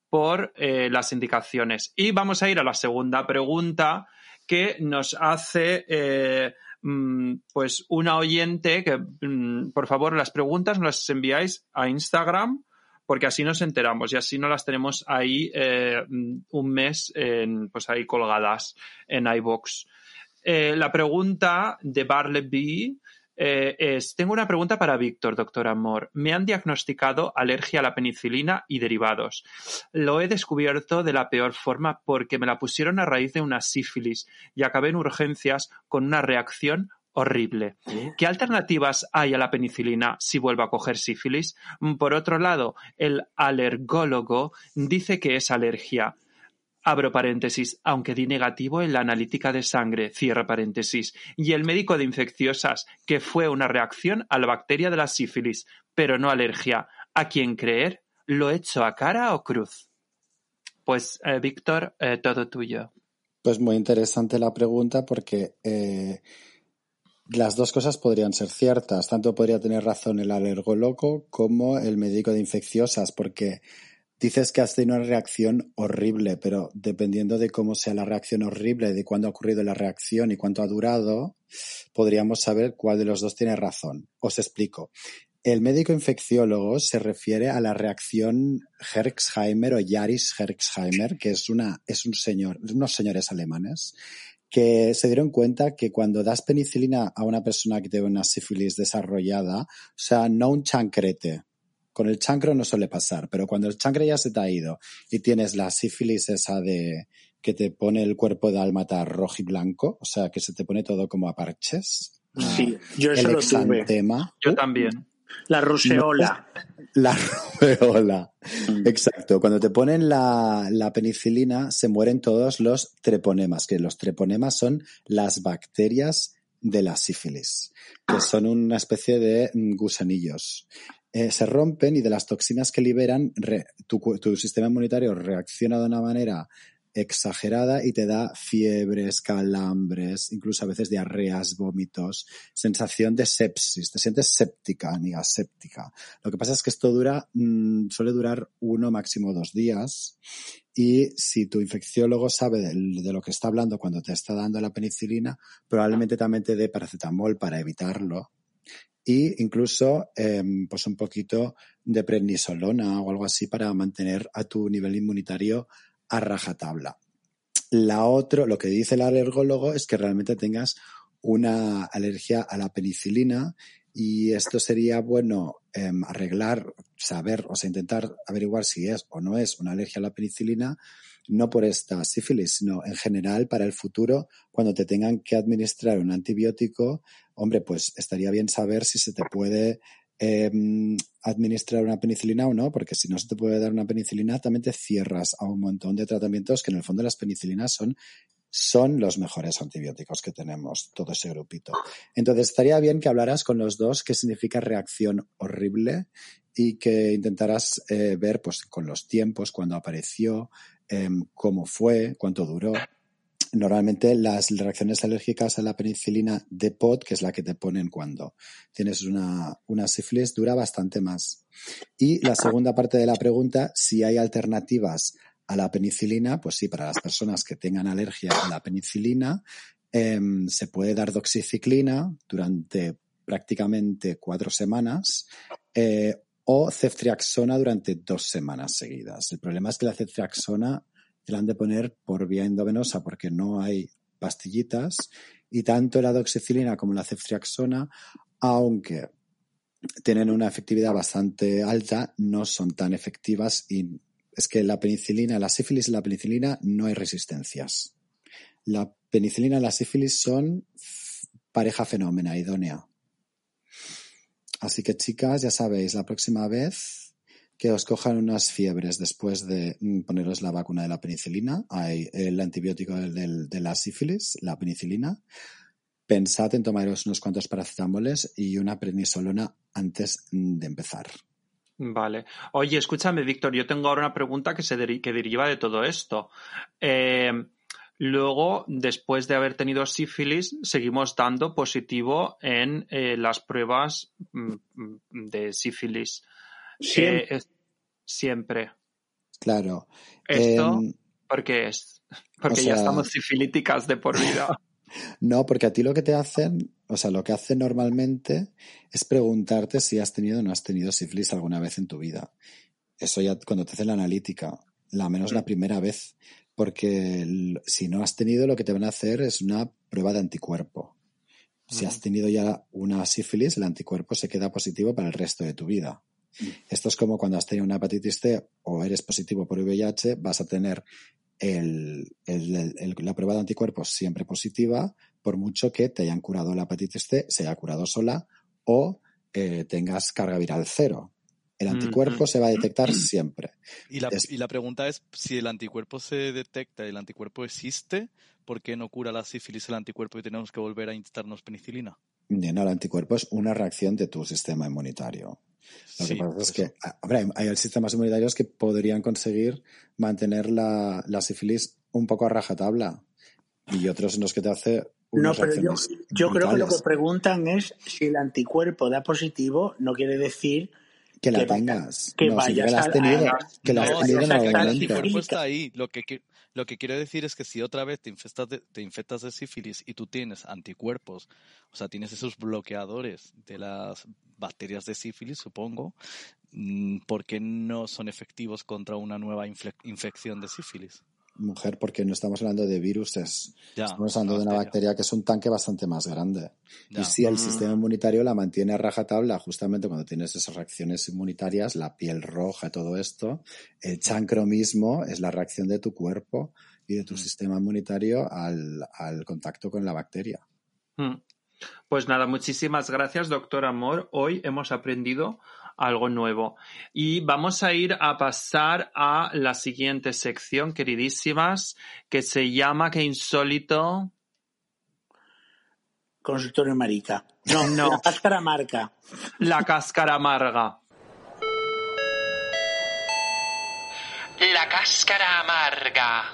por eh, las indicaciones. Y vamos a ir a la segunda pregunta que nos hace eh, mm, pues una oyente que, mm, por favor, las preguntas nos las enviáis a Instagram porque así nos enteramos y así no las tenemos ahí eh, mm, un mes en, pues ahí colgadas en iBox. Eh, la pregunta de Barleby eh, es, tengo una pregunta para Víctor, doctor Amor. Me han diagnosticado alergia a la penicilina y derivados. Lo he descubierto de la peor forma porque me la pusieron a raíz de una sífilis y acabé en urgencias con una reacción horrible. ¿Qué alternativas hay a la penicilina si vuelvo a coger sífilis? Por otro lado, el alergólogo dice que es alergia. Abro paréntesis, aunque di negativo en la analítica de sangre, cierra paréntesis. Y el médico de infecciosas, que fue una reacción a la bacteria de la sífilis, pero no alergia. ¿A quién creer? ¿Lo he hecho a cara o cruz? Pues, eh, Víctor, eh, todo tuyo. Pues muy interesante la pregunta porque eh, las dos cosas podrían ser ciertas. Tanto podría tener razón el alergólogo como el médico de infecciosas, porque dices que has tenido una reacción horrible, pero dependiendo de cómo sea la reacción horrible, de cuándo ha ocurrido la reacción y cuánto ha durado, podríamos saber cuál de los dos tiene razón. Os explico. El médico infecciólogo se refiere a la reacción Herxheimer o Yaris-Herxheimer, que es, una, es un señor, unos señores alemanes que se dieron cuenta que cuando das penicilina a una persona que tiene una sífilis desarrollada, o sea, no un chancrete, con el chancro no suele pasar, pero cuando el chancre ya se te ha ido y tienes la sífilis esa de que te pone el cuerpo de álmata rojo y blanco, o sea, que se te pone todo como a parches. Sí, yo eso el lo tuve. Yo también. La ruseola. La rubeola. Exacto. Cuando te ponen la, la penicilina, se mueren todos los treponemas, que los treponemas son las bacterias de la sífilis, que son una especie de mm, gusanillos. Eh, se rompen y de las toxinas que liberan, tu, sistema inmunitario reacciona de una manera exagerada y te da fiebres, calambres, incluso a veces diarreas, vómitos, sensación de sepsis. Te sientes séptica, amiga, séptica. Lo que pasa es que esto dura, mm, suele durar uno, máximo dos días. Y si tu infecciólogo sabe del- de, lo que está hablando cuando te está dando la penicilina, probablemente también te dé paracetamol para evitarlo. Y incluso, em, pues un poquito de prednisolona o algo así para mantener a tu nivel inmunitario a rajatabla. La otro, lo que dice el alergólogo es que realmente tengas una alergia a la penicilina y esto sería bueno em, arreglar, saber, o sea, intentar averiguar si es o no es una alergia a la penicilina, no por esta sífilis, sino en general para el futuro, cuando te tengan que administrar un antibiótico, hombre, pues estaría bien saber si se te puede em, administrar una penicilina o no, porque si no se te puede dar una penicilina, también te cierras a un montón de tratamientos que en el fondo las penicilinas son son los mejores antibióticos que tenemos, todo ese grupito. Entonces, estaría bien que hablaras con los dos qué significa reacción horrible y que intentaras eh, ver pues, con los tiempos, cuándo apareció, em, cómo fue, cuánto duró. Normalmente las reacciones alérgicas a la penicilina de pot, que es la que te ponen cuando tienes una, una sífilis, dura bastante más. Y la segunda parte de la pregunta, si hay alternativas a la penicilina, pues sí, para las personas que tengan alergia a la penicilina, em, se puede dar doxiciclina durante prácticamente cuatro semanas eh, o ceftriaxona durante dos semanas seguidas. El problema es que la ceftriaxona te la han de poner por vía endovenosa porque no hay pastillitas y tanto la doxicilina como la ceftriaxona, aunque tienen una efectividad bastante alta, no son tan efectivas y es que la penicilina, la sífilis y la penicilina no hay resistencias. La penicilina y la sífilis son pareja fenómena, idónea. Así que chicas, ya sabéis, la próxima vez que os cojan unas fiebres después de poneros la vacuna de la penicilina, hay el antibiótico del- de la sífilis, la penicilina, pensad en tomaros unos cuantos paracetamoles y una prednisolona antes de empezar. Vale. Oye, escúchame, Víctor, yo tengo ahora una pregunta que se que deriva de todo esto. Eh, luego, después de haber tenido sífilis, seguimos dando positivo en eh, las pruebas mm, mm, de sífilis. Siempre. Eh, siempre. Claro. Esto, Em, ¿por qué es? Porque o ya estamos sifilíticas de por vida. (laughs) No, porque a ti lo que te hacen, o sea, lo que hacen normalmente es preguntarte si has tenido o no has tenido sífilis alguna vez en tu vida. Eso ya cuando te hacen la analítica, la menos la primera vez, porque si no has tenido, lo que te van a hacer es una prueba de anticuerpo. Si has tenido ya una sífilis, el anticuerpo se queda positivo para el resto de tu vida. Esto es como cuando has tenido una hepatitis C o eres positivo por VIH, vas a tener el- el- el- el- la prueba de anticuerpos siempre positiva, por mucho que te hayan curado la hepatitis C, se haya curado sola o eh, tengas carga viral cero. El anticuerpo se va a detectar (clears throat) siempre. Y la, Es- y la pregunta es, si el anticuerpo se detecta y el anticuerpo existe, ¿por qué no cura la sífilis el anticuerpo y tenemos que volver a inyectarnos penicilina? No, el anticuerpo es una reacción de tu sistema inmunitario. Lo Sí, que pasa es que ah, hombre, hay, sistemas inmunitarios que podrían conseguir mantener la, la sífilis un poco a rajatabla y otros en los que te hace No, pero yo, yo creo que lo que preguntan es si el anticuerpo da positivo, no quiere decir Que la que tengas. que no, vayas que la has a- tenido, a- que la has No, tenido en está ahí. Lo que, lo que quiero decir es que si otra vez te infectas, de, te infectas de sífilis y tú tienes anticuerpos, o sea, tienes esos bloqueadores de las bacterias de sífilis, supongo, mm, ¿por qué no son efectivos contra una nueva infección de sífilis? Mujer, porque no estamos hablando de viruses. Ya, Estamos hablando de una bacteria que es un tanque bastante más grande. Ya. Y si el Mm. sistema inmunitario la mantiene a rajatabla, justamente cuando tienes esas reacciones inmunitarias, la piel roja, todo esto, el chancro mismo es la reacción de tu cuerpo y de tu Mm. sistema inmunitario al, al contacto con la bacteria. Mm. Pues nada, muchísimas gracias, doctor Amor. Hoy hemos aprendido algo nuevo. Y vamos a ir a pasar a la siguiente sección, queridísimas, que se llama Qué insólito. Consultorio marica. No, (laughs) No. la cáscara marca. La cáscara amarga. La cáscara amarga.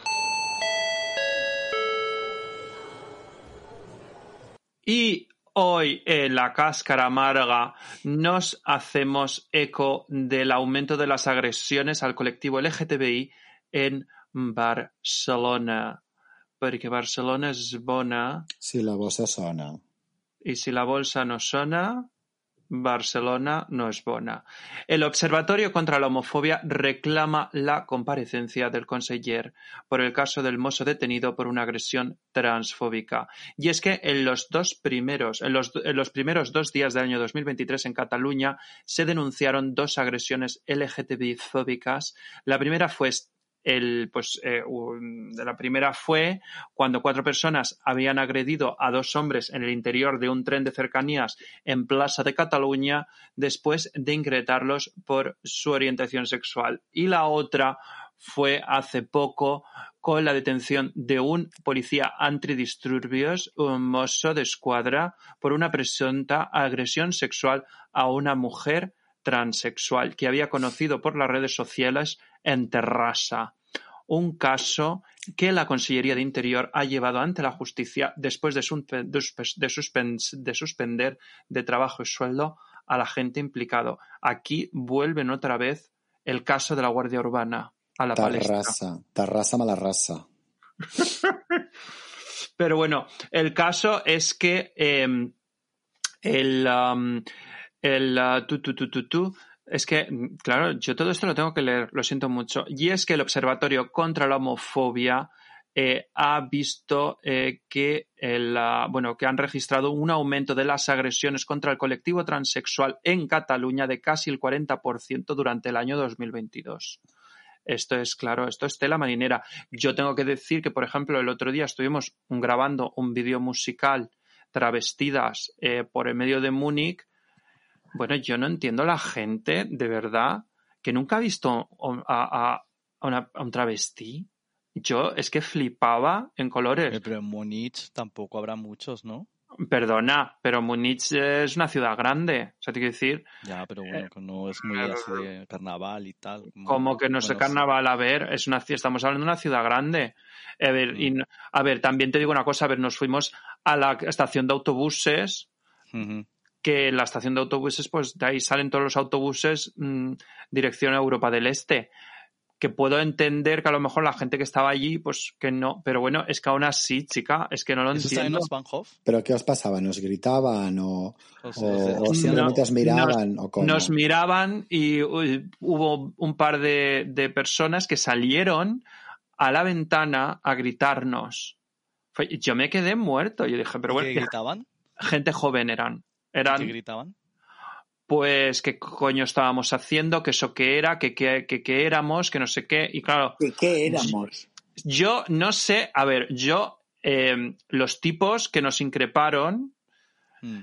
Y hoy en la cáscara amarga nos hacemos eco del aumento de las agresiones al colectivo LGTBI en Barcelona. Porque Barcelona es bona Si la voz sona. y si la bolsa no sona, Barcelona no es bona. El Observatorio contra la Homofobia reclama la comparecencia del conseller por el caso del mozo detenido por una agresión transfóbica. Y es que en los dos primeros, en los, primeros dos días del año 2023 en Cataluña se denunciaron dos agresiones LGTBI fóbicas. La primera fue el, pues, eh, la primera fue cuando cuatro personas habían agredido a dos hombres en el interior de un tren de cercanías en Plaza de Cataluña después de incretarlos por su orientación sexual. Y la otra fue hace poco con la detención de un policía antidisturbios, un mozo de escuadra, por una presunta agresión sexual a una mujer transexual que había conocido por las redes sociales en Terrassa. Un caso que la Consellería de Interior ha llevado ante la justicia después de, suspe- de suspe- de suspen- de suspender de trabajo y sueldo a la gente implicado. Aquí vuelven otra vez el caso de la Guardia Urbana a la. Tarrasa. Tarrasa mala raza. (laughs) Pero bueno, el caso es que eh, el, um, el uh, tu, tu, es que, mm, claro, yo todo esto lo tengo que leer, lo siento mucho. Y es que el Observatorio contra la Homofobia eh, ha visto eh, que, el, ah, bueno, que han registrado un aumento de las agresiones contra el colectivo transexual en Cataluña de casi el 40% durante el año 2022. Esto es claro, esto es tela marinera. Yo tengo que decir que, por ejemplo, el otro día estuvimos grabando un vídeo musical travestidas eh, por el medio de Múnich. Bueno, yo no entiendo la gente, de verdad, que nunca ha visto a, a- a una- a un travesti. Yo es que flipaba en Eh, colores. Pero en Múnich tampoco habrá muchos, ¿no? Perdona, pero Múnich es una ciudad grande. O sea, te quiero decir, Ya, pero bueno, que no es muy así de carnaval y tal. como que no sé carnaval, a ver, es una, estamos hablando de una ciudad grande. A ver, Mm. y no- a ver, también te digo una cosa, a ver, nos fuimos a la estación de autobuses. Que en la estación de autobuses, pues de ahí salen todos los autobuses mm, dirección a Europa del Este. Que puedo entender que a lo mejor la gente que estaba allí, pues que no, pero bueno, es que aún así, chica, es que no lo ¿Eso está en entiendo. ¿Pero qué os pasaba? ¿Nos gritaban o, O sea, o simplemente No, os miraban? ¿O cómo? Nos miraban y uy, hubo un par de, de personas que salieron a la ventana a gritarnos. Yo me quedé muerto. Yo dije, pero ¿Y bueno, ¿Qué gritaban? gente joven eran. ¿Qué gritaban? pues, qué coño estábamos haciendo, que eso qué era, que qué que, éramos, que no sé qué. Y claro, ¿De qué éramos? yo no sé, a ver, yo, eh, los tipos que nos increparon, Mm.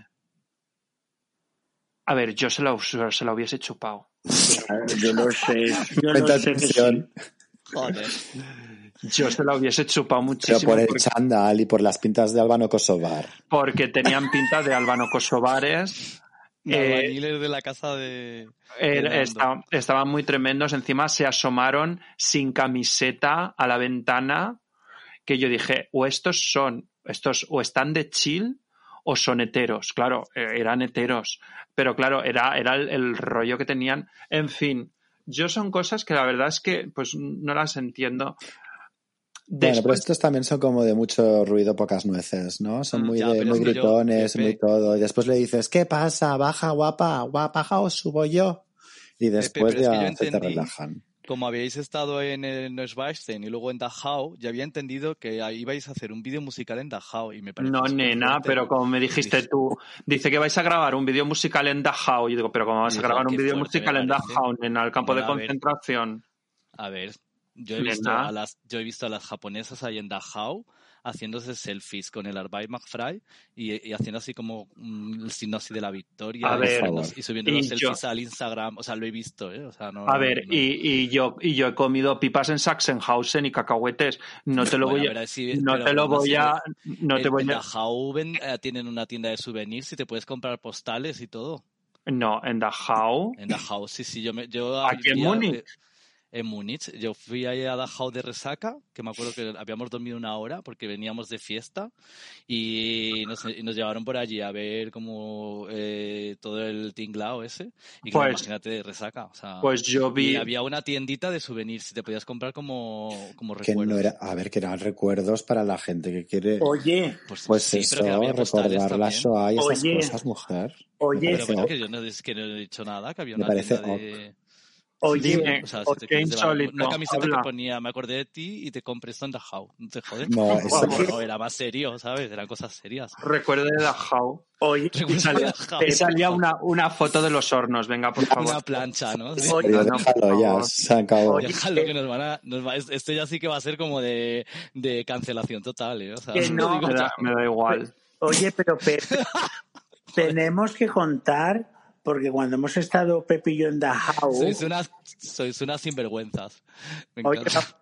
a ver, yo se lo, se lo hubiese chupado. Yo lo sé. Yo Cuenta lo sé que sí. atención. Joder. Yo se lo hubiese chupado Pero muchísimo. por el porque- chándal y por las pintas de Albano Kosovar. porque tenían pinta de albano kosovares. (laughs) De Eh, albañiles de la casa de... eh, estaban muy tremendos. Encima se asomaron sin camiseta a la ventana. Que yo dije, o estos son, estos o están de chill o son heteros. Claro, eh, eran heteros. Pero claro, era, era el, el rollo que tenían. En fin, yo son cosas que la verdad es que pues no las entiendo. Bueno, pero estos también son como de mucho ruido, pocas nueces, ¿no? Son Mm, muy, ya, de, muy yo, gritones, muy todo. Y después le dices, ¿qué pasa? Baja, guapa, guapa, o subo yo. Y después pero es que yo ya se te relajan. Como habíais estado en el Neuschwanstein y luego en Dachau, ya había entendido que ahí ibais a hacer un vídeo musical en Dachau y me parece no, nena, pero como me dijiste tú, dice que vais a grabar un vídeo musical en Dachau. Yo digo, pero ¿cómo vas a grabar un vídeo musical en. Dachau, en el campo de Bueno, a ver. concentración? A ver, yo he visto a las, yo he visto a las japonesas ahí en Dachau haciéndose selfies con el Arbeit McFry y, y haciendo así como mm, el signo así de la victoria A y, ver, subiendo, y subiendo y los yo- selfies al Instagram. O sea, lo he visto, ¿eh? O sea, no, A ver, no- y, y yo y yo he comido pipas en Sachsenhausen y cacahuetes. No te lo Bueno, voy a, sí, no te lo voy a, no te voy en a, Dachau ven- eh, tienen una tienda de souvenirs y te puedes comprar postales y todo. no, en Dachau. En Dachau, sí, sí. Yo, me, yo Aquí en Múnich. En Múnich. Yo fui ahí a Dachau de resaca, que me acuerdo que habíamos dormido una hora porque veníamos de fiesta y nos, y nos llevaron por allí a ver como eh, todo el tinglao ese. Y claro, Pues- imagínate de resaca. O sea, Pues yo y vi, había una tiendita de souvenirs y te podías comprar como, como Que recuerdos. no era, a ver, que eran recuerdos para la gente que quiere, Oye, Pues, pues sí, eso, pero recordar la. Shoah y esas Oye. cosas, mujer. oye, Me Pero parece bueno, ok. que yo no, es que no he dicho nada, que había Me una parece tienda de... oye, Dime. O sea, si te qué insólito, una camiseta habla. que ponía me acordé de ti y te compré esto en Dachau. No te jodes. No, (laughs) eso- No, era más serio, ¿sabes? Eran cosas serias. recuerde de Dachau. oye, Y Recuerda salía, y salía una, una foto de los hornos. Venga, por favor. Una plancha, ¿no? Sí. Oye, déjalo ya, se acabó. Oye, Déjalo que nos van a... Nos va, esto ya sí que va a ser como de, de cancelación total, ¿eh? O sea, Que (laughs) no, digo Me ya. da, me da igual. (laughs) oye, pero Pepe, tenemos que contar, porque cuando hemos estado Pepe y yo en Dachau, Sois unas, sois unas sinvergüenzas. Me Oye, encanta.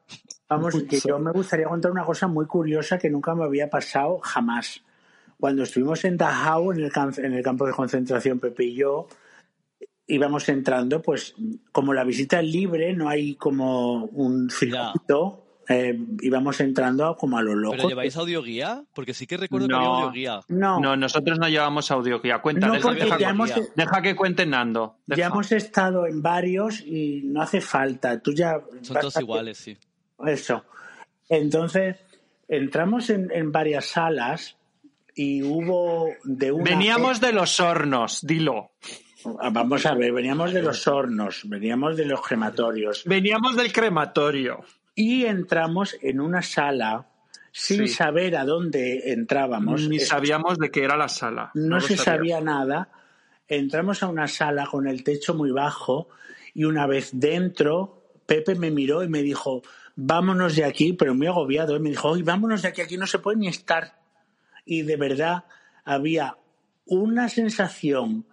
vamos, que yo me gustaría contar una cosa muy curiosa que nunca me había pasado jamás. Cuando estuvimos en Dachau, en el, en el campo de concentración, Pepe y yo, íbamos entrando, pues como la visita es libre, no hay como un circuito, eh, íbamos entrando como a lo loco. ¿Pero lleváis audioguía? Porque sí que recuerdo que No. había audioguía. No, No, nosotros no llevamos audioguía. Cuenta, no, deja, porque deja- ya hemos, deja que cuente Nando. ya hemos estado en varios y no hace falta. Tú ya Son todos iguales, sí. Eso. Entonces, entramos en, en varias salas y hubo de una... Veníamos de los hornos, dilo. Ah, Vamos a ver, veníamos de los hornos, veníamos de los crematorios Veníamos del crematorio. Y entramos en una sala sin Sí. saber a dónde entrábamos. Ni Es- sabíamos de qué era la sala. no, se sabía nada. Entramos a una sala con el techo muy bajo y una vez dentro, Pepe me miró y me dijo, vámonos de aquí, pero muy agobiado. ¿eh? Me dijo, oye, vámonos de aquí, aquí no se puede ni estar. Y de verdad había una sensación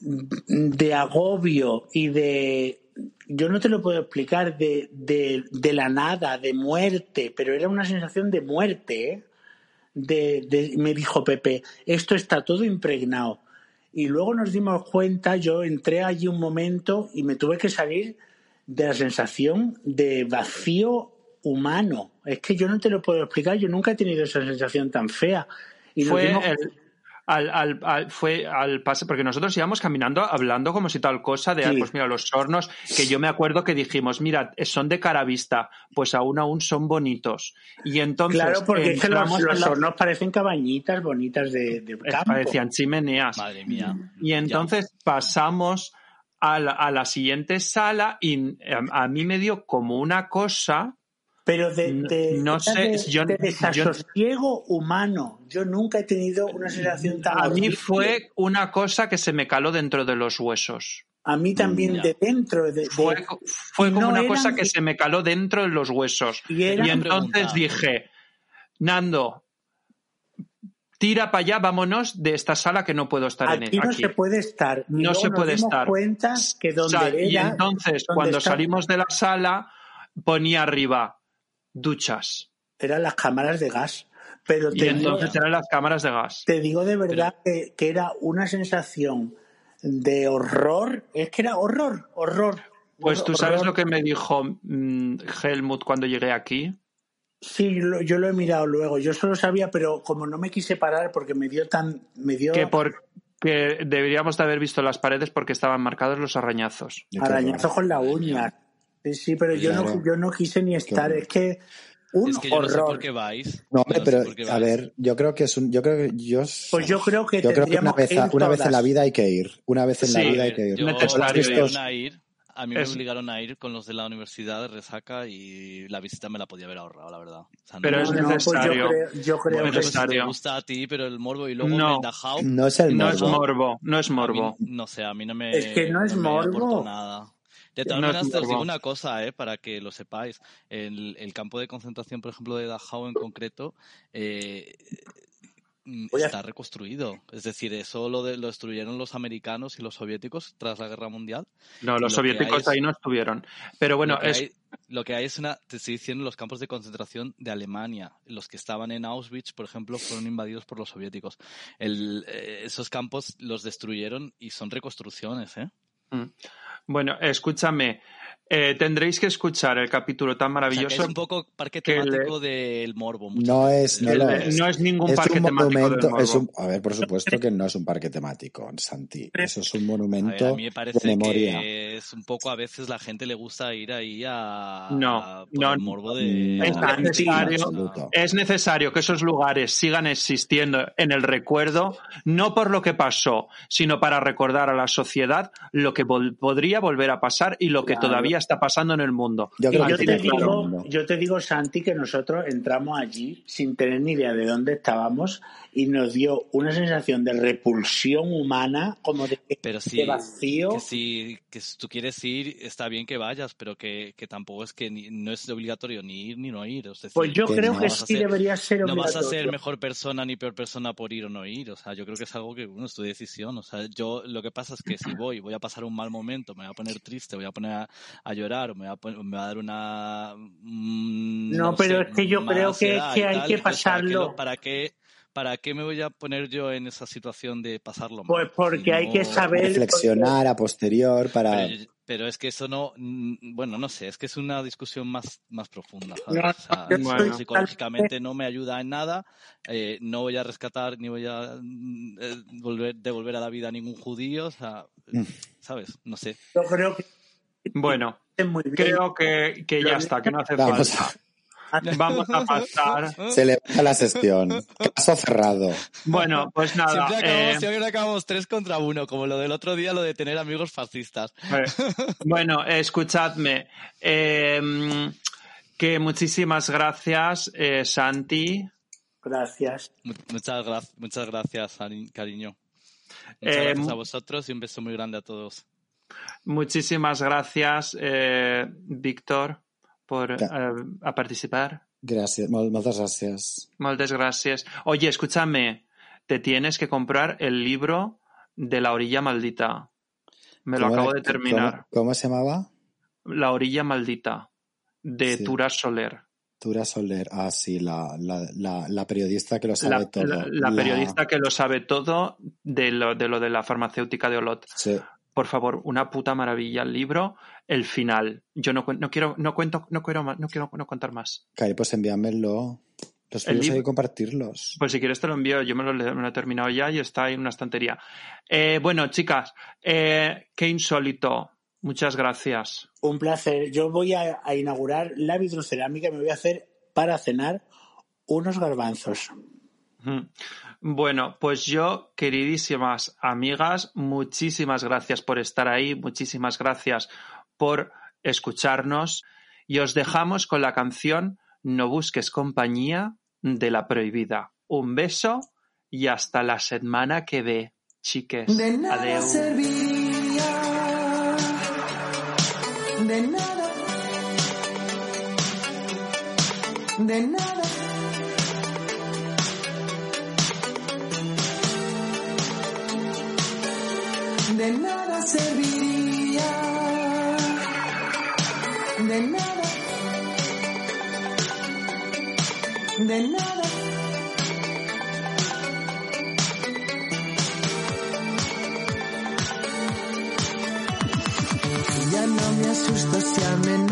de agobio y de, yo no te lo puedo explicar, de, de, de la nada, de muerte, pero era una sensación de muerte. ¿eh? de, de- me dijo Pepe, esto está todo impregnado. Y luego nos dimos cuenta, yo entré allí un momento y me tuve que salir de la sensación de vacío humano. Es que yo no te lo puedo explicar, yo nunca he tenido esa sensación tan fea. Y Fue dimos- el, al, al- al- fue al pase, porque nosotros íbamos caminando hablando como si tal cosa de, ah, Sí. pues mira, los hornos, que yo me acuerdo que dijimos, mira, son de cara vista, pues aún aún son bonitos. Y entonces Claro, porque es que los, los la- hornos parecen cabañitas bonitas de, de campo. parecían chimeneas. Madre mía. Y entonces pasamos a la, a la siguiente sala y a, a mí me dio como una cosa. Pero de, No- de- no era sé, de- yo- de yo- desasosiego humano. Yo nunca he tenido una sensación tan A mí fue una cosa que se me caló dentro de los huesos. A mí también Ya. de dentro. De, Fue, fue como no una eran- cosa que se me caló dentro de los huesos. Y entonces Pregunta. dije, Nando, tira para allá, vámonos de esta sala que no puedo estar en aquí no aquí. se puede estar. Y No se nos puede dimos estar. cuenta que donde O sea, y entonces, donde cuando estaba- salimos de la sala, ponía arriba duchas. eran las cámaras de gas. Pero Y te, entonces digo, eran las cámaras de gas. te digo de verdad que, que era una sensación de horror. Es que era horror, horror. Pues tú sabes horror. lo que me dijo mm, Helmut cuando llegué aquí. Sí, lo- yo lo he mirado luego. Yo solo sabía, pero como no me quise parar porque me dio tan. Me dio Que, por, que deberíamos de haber visto las paredes porque estaban marcados los arañazos. Arañazos con la uña. Sí, sí, pero yo, no, yo no quise ni estar. horror. Es que. Un Es que yo no sé horror. por qué vais. No, hombre, pero a ver, yo creo que es un, yo creo que yo, Pues yo creo que yo creo que una vez, que una vez en la vida hay que ir, una vez en la Sí, vida hay que ir. Yo, necesario a mí me obligaron a ir. A mí me obligaron a ir con los de la universidad de resaca y la visita me la podía haber ahorrado, la verdad. O sea, Pero no- es No, no, pues yo necesario. creo, yo creo Bueno, que pues si te necesario. gusta a ti, pero el morbo y luego No. en Dachau, No es el No morbo. es morbo, no es mí, morbo. no sé, a mí no me, Es que no es me morbo. nada. De todas No maneras, te os digo una cosa, eh, para que lo sepáis. El, el campo de concentración, por ejemplo, de Dachau en concreto, eh, mm, está reconstruido. Es decir, eso lo, de- lo destruyeron los americanos y los soviéticos tras la guerra mundial. No, los Lo soviéticos es- ahí no estuvieron. Pero bueno, lo, que es, hay, lo que hay es una, te estoy diciendo, los campos de concentración de Alemania. Los que estaban en Auschwitz, por ejemplo, fueron invadidos por los soviéticos. El, eh, esos campos los destruyeron y son reconstrucciones, ¿eh? Mm. Bueno, escúchame, eh, tendréis que escuchar el capítulo tan O sea, que maravilloso. es un poco parque que le- temático del morbo. No es, no es. no es ningún es parque un temático del monumento, morbo. es un, a ver, por supuesto que no es un parque temático, Santi. Eso es un A ver, monumento a mí me parece de memoria. que es un poco a veces la gente le gusta ir ahí a, No, a- por no, el morbo de no, es necesario. Es necesario que esos lugares sigan existiendo en el recuerdo, no por lo que pasó, sino para recordar a la sociedad lo que vol- podría volver a pasar y lo que Claro. todavía está pasando en el mundo. Yo Y creo yo que te, digo, mundo. yo te digo, Santi, que nosotros entramos allí sin tener ni idea de dónde estábamos y nos dio una sensación de repulsión humana, como de, Pero de sí, vacío. que si, que si tú quieres ir, está bien que vayas, pero que, que tampoco es que ni- no es obligatorio ni ir ni no ir. Pues yo que creo no que sí ser- debería ser no vas a obligatorio. ser mejor persona ni peor persona por ir o no ir. O sea, yo creo que es algo que, bueno, es tu decisión. O sea, yo lo que pasa es que si voy, voy a pasar un mal momento, me voy a poner triste, voy a poner a, a llorar, o me va a, pon- me va a dar una... mm, No, pero sé, es que yo creo que- que hay tal, que entonces, ¿para qué lo- pasarlo. ¿Para qué, ¿Para qué me voy a poner yo en esa situación de pasarlo mal? Pues porque Si hay que saber- reflexionar a posterior para pero, pero es que eso no, mm, bueno, no sé, es que es una discusión más, más profunda. ¿sabes? No, O sea, psicológicamente no me ayuda en nada, eh, no voy a rescatar ni voy a mm, eh, volver, devolver a la vida a ningún judío, o sea, Mm. ¿sabes? No sé. Yo creo que Bueno, es muy bien. creo que, que ya está, que no hace Vamos falta. (laughs) Vamos a pasar. se le baja la sesión. Caso cerrado. Bueno, pues nada. Siempre acabamos, eh, siempre acabamos tres contra uno, como lo del otro día, lo de tener amigos fascistas. Eh, (laughs) Bueno, escuchadme. eh, que muchísimas gracias, eh, Santi. Gracias. Mu- Muchas, gracias muchas gracias, cari- cariño. Muchas Eh, gracias a vosotros y un beso muy grande a todos. Muchísimas gracias, eh, Víctor, por eh, a participar. Gràcies, mol, moltes gràcies. Muchas gracias. Oye, escúchame, te tienes que comprar el libro de La orilla maldita. Me lo ¿Cómo acabo era- de terminar. ¿Cómo, cómo se llamaba? La orilla maldita, de Sí. Tura Soler. Tura Soler. Ah, sí, la, la, la, la periodista que lo sabe todo. la- la periodista que lo sabe todo de lo, de lo de la farmacéutica de Olot. Sí. Por favor, una puta maravilla el libro, el final. Yo no, no quiero, no cuento, no quiero más, no quiero no contar más. Cari, pues envíamelo. Los El tuyos hay que compartirlos. Pues si quieres te lo envío, yo me lo, me lo he terminado ya y está ahí en una estantería. Eh, bueno, chicas, eh, qué insólito. Muchas gracias. Un placer. Yo voy a, a inaugurar la vitrocerámica y me voy a hacer para cenar unos garbanzos. Bueno, pues yo, queridísimas amigas, muchísimas gracias por estar ahí, muchísimas gracias por escucharnos y os dejamos con la canción No busques compañía de la prohibida. Un beso y hasta la semana que ve, chiques. De nada Adeu. de nada, de nada. De nada serviría, de nada, de nada. Ya no me asusto si amenazas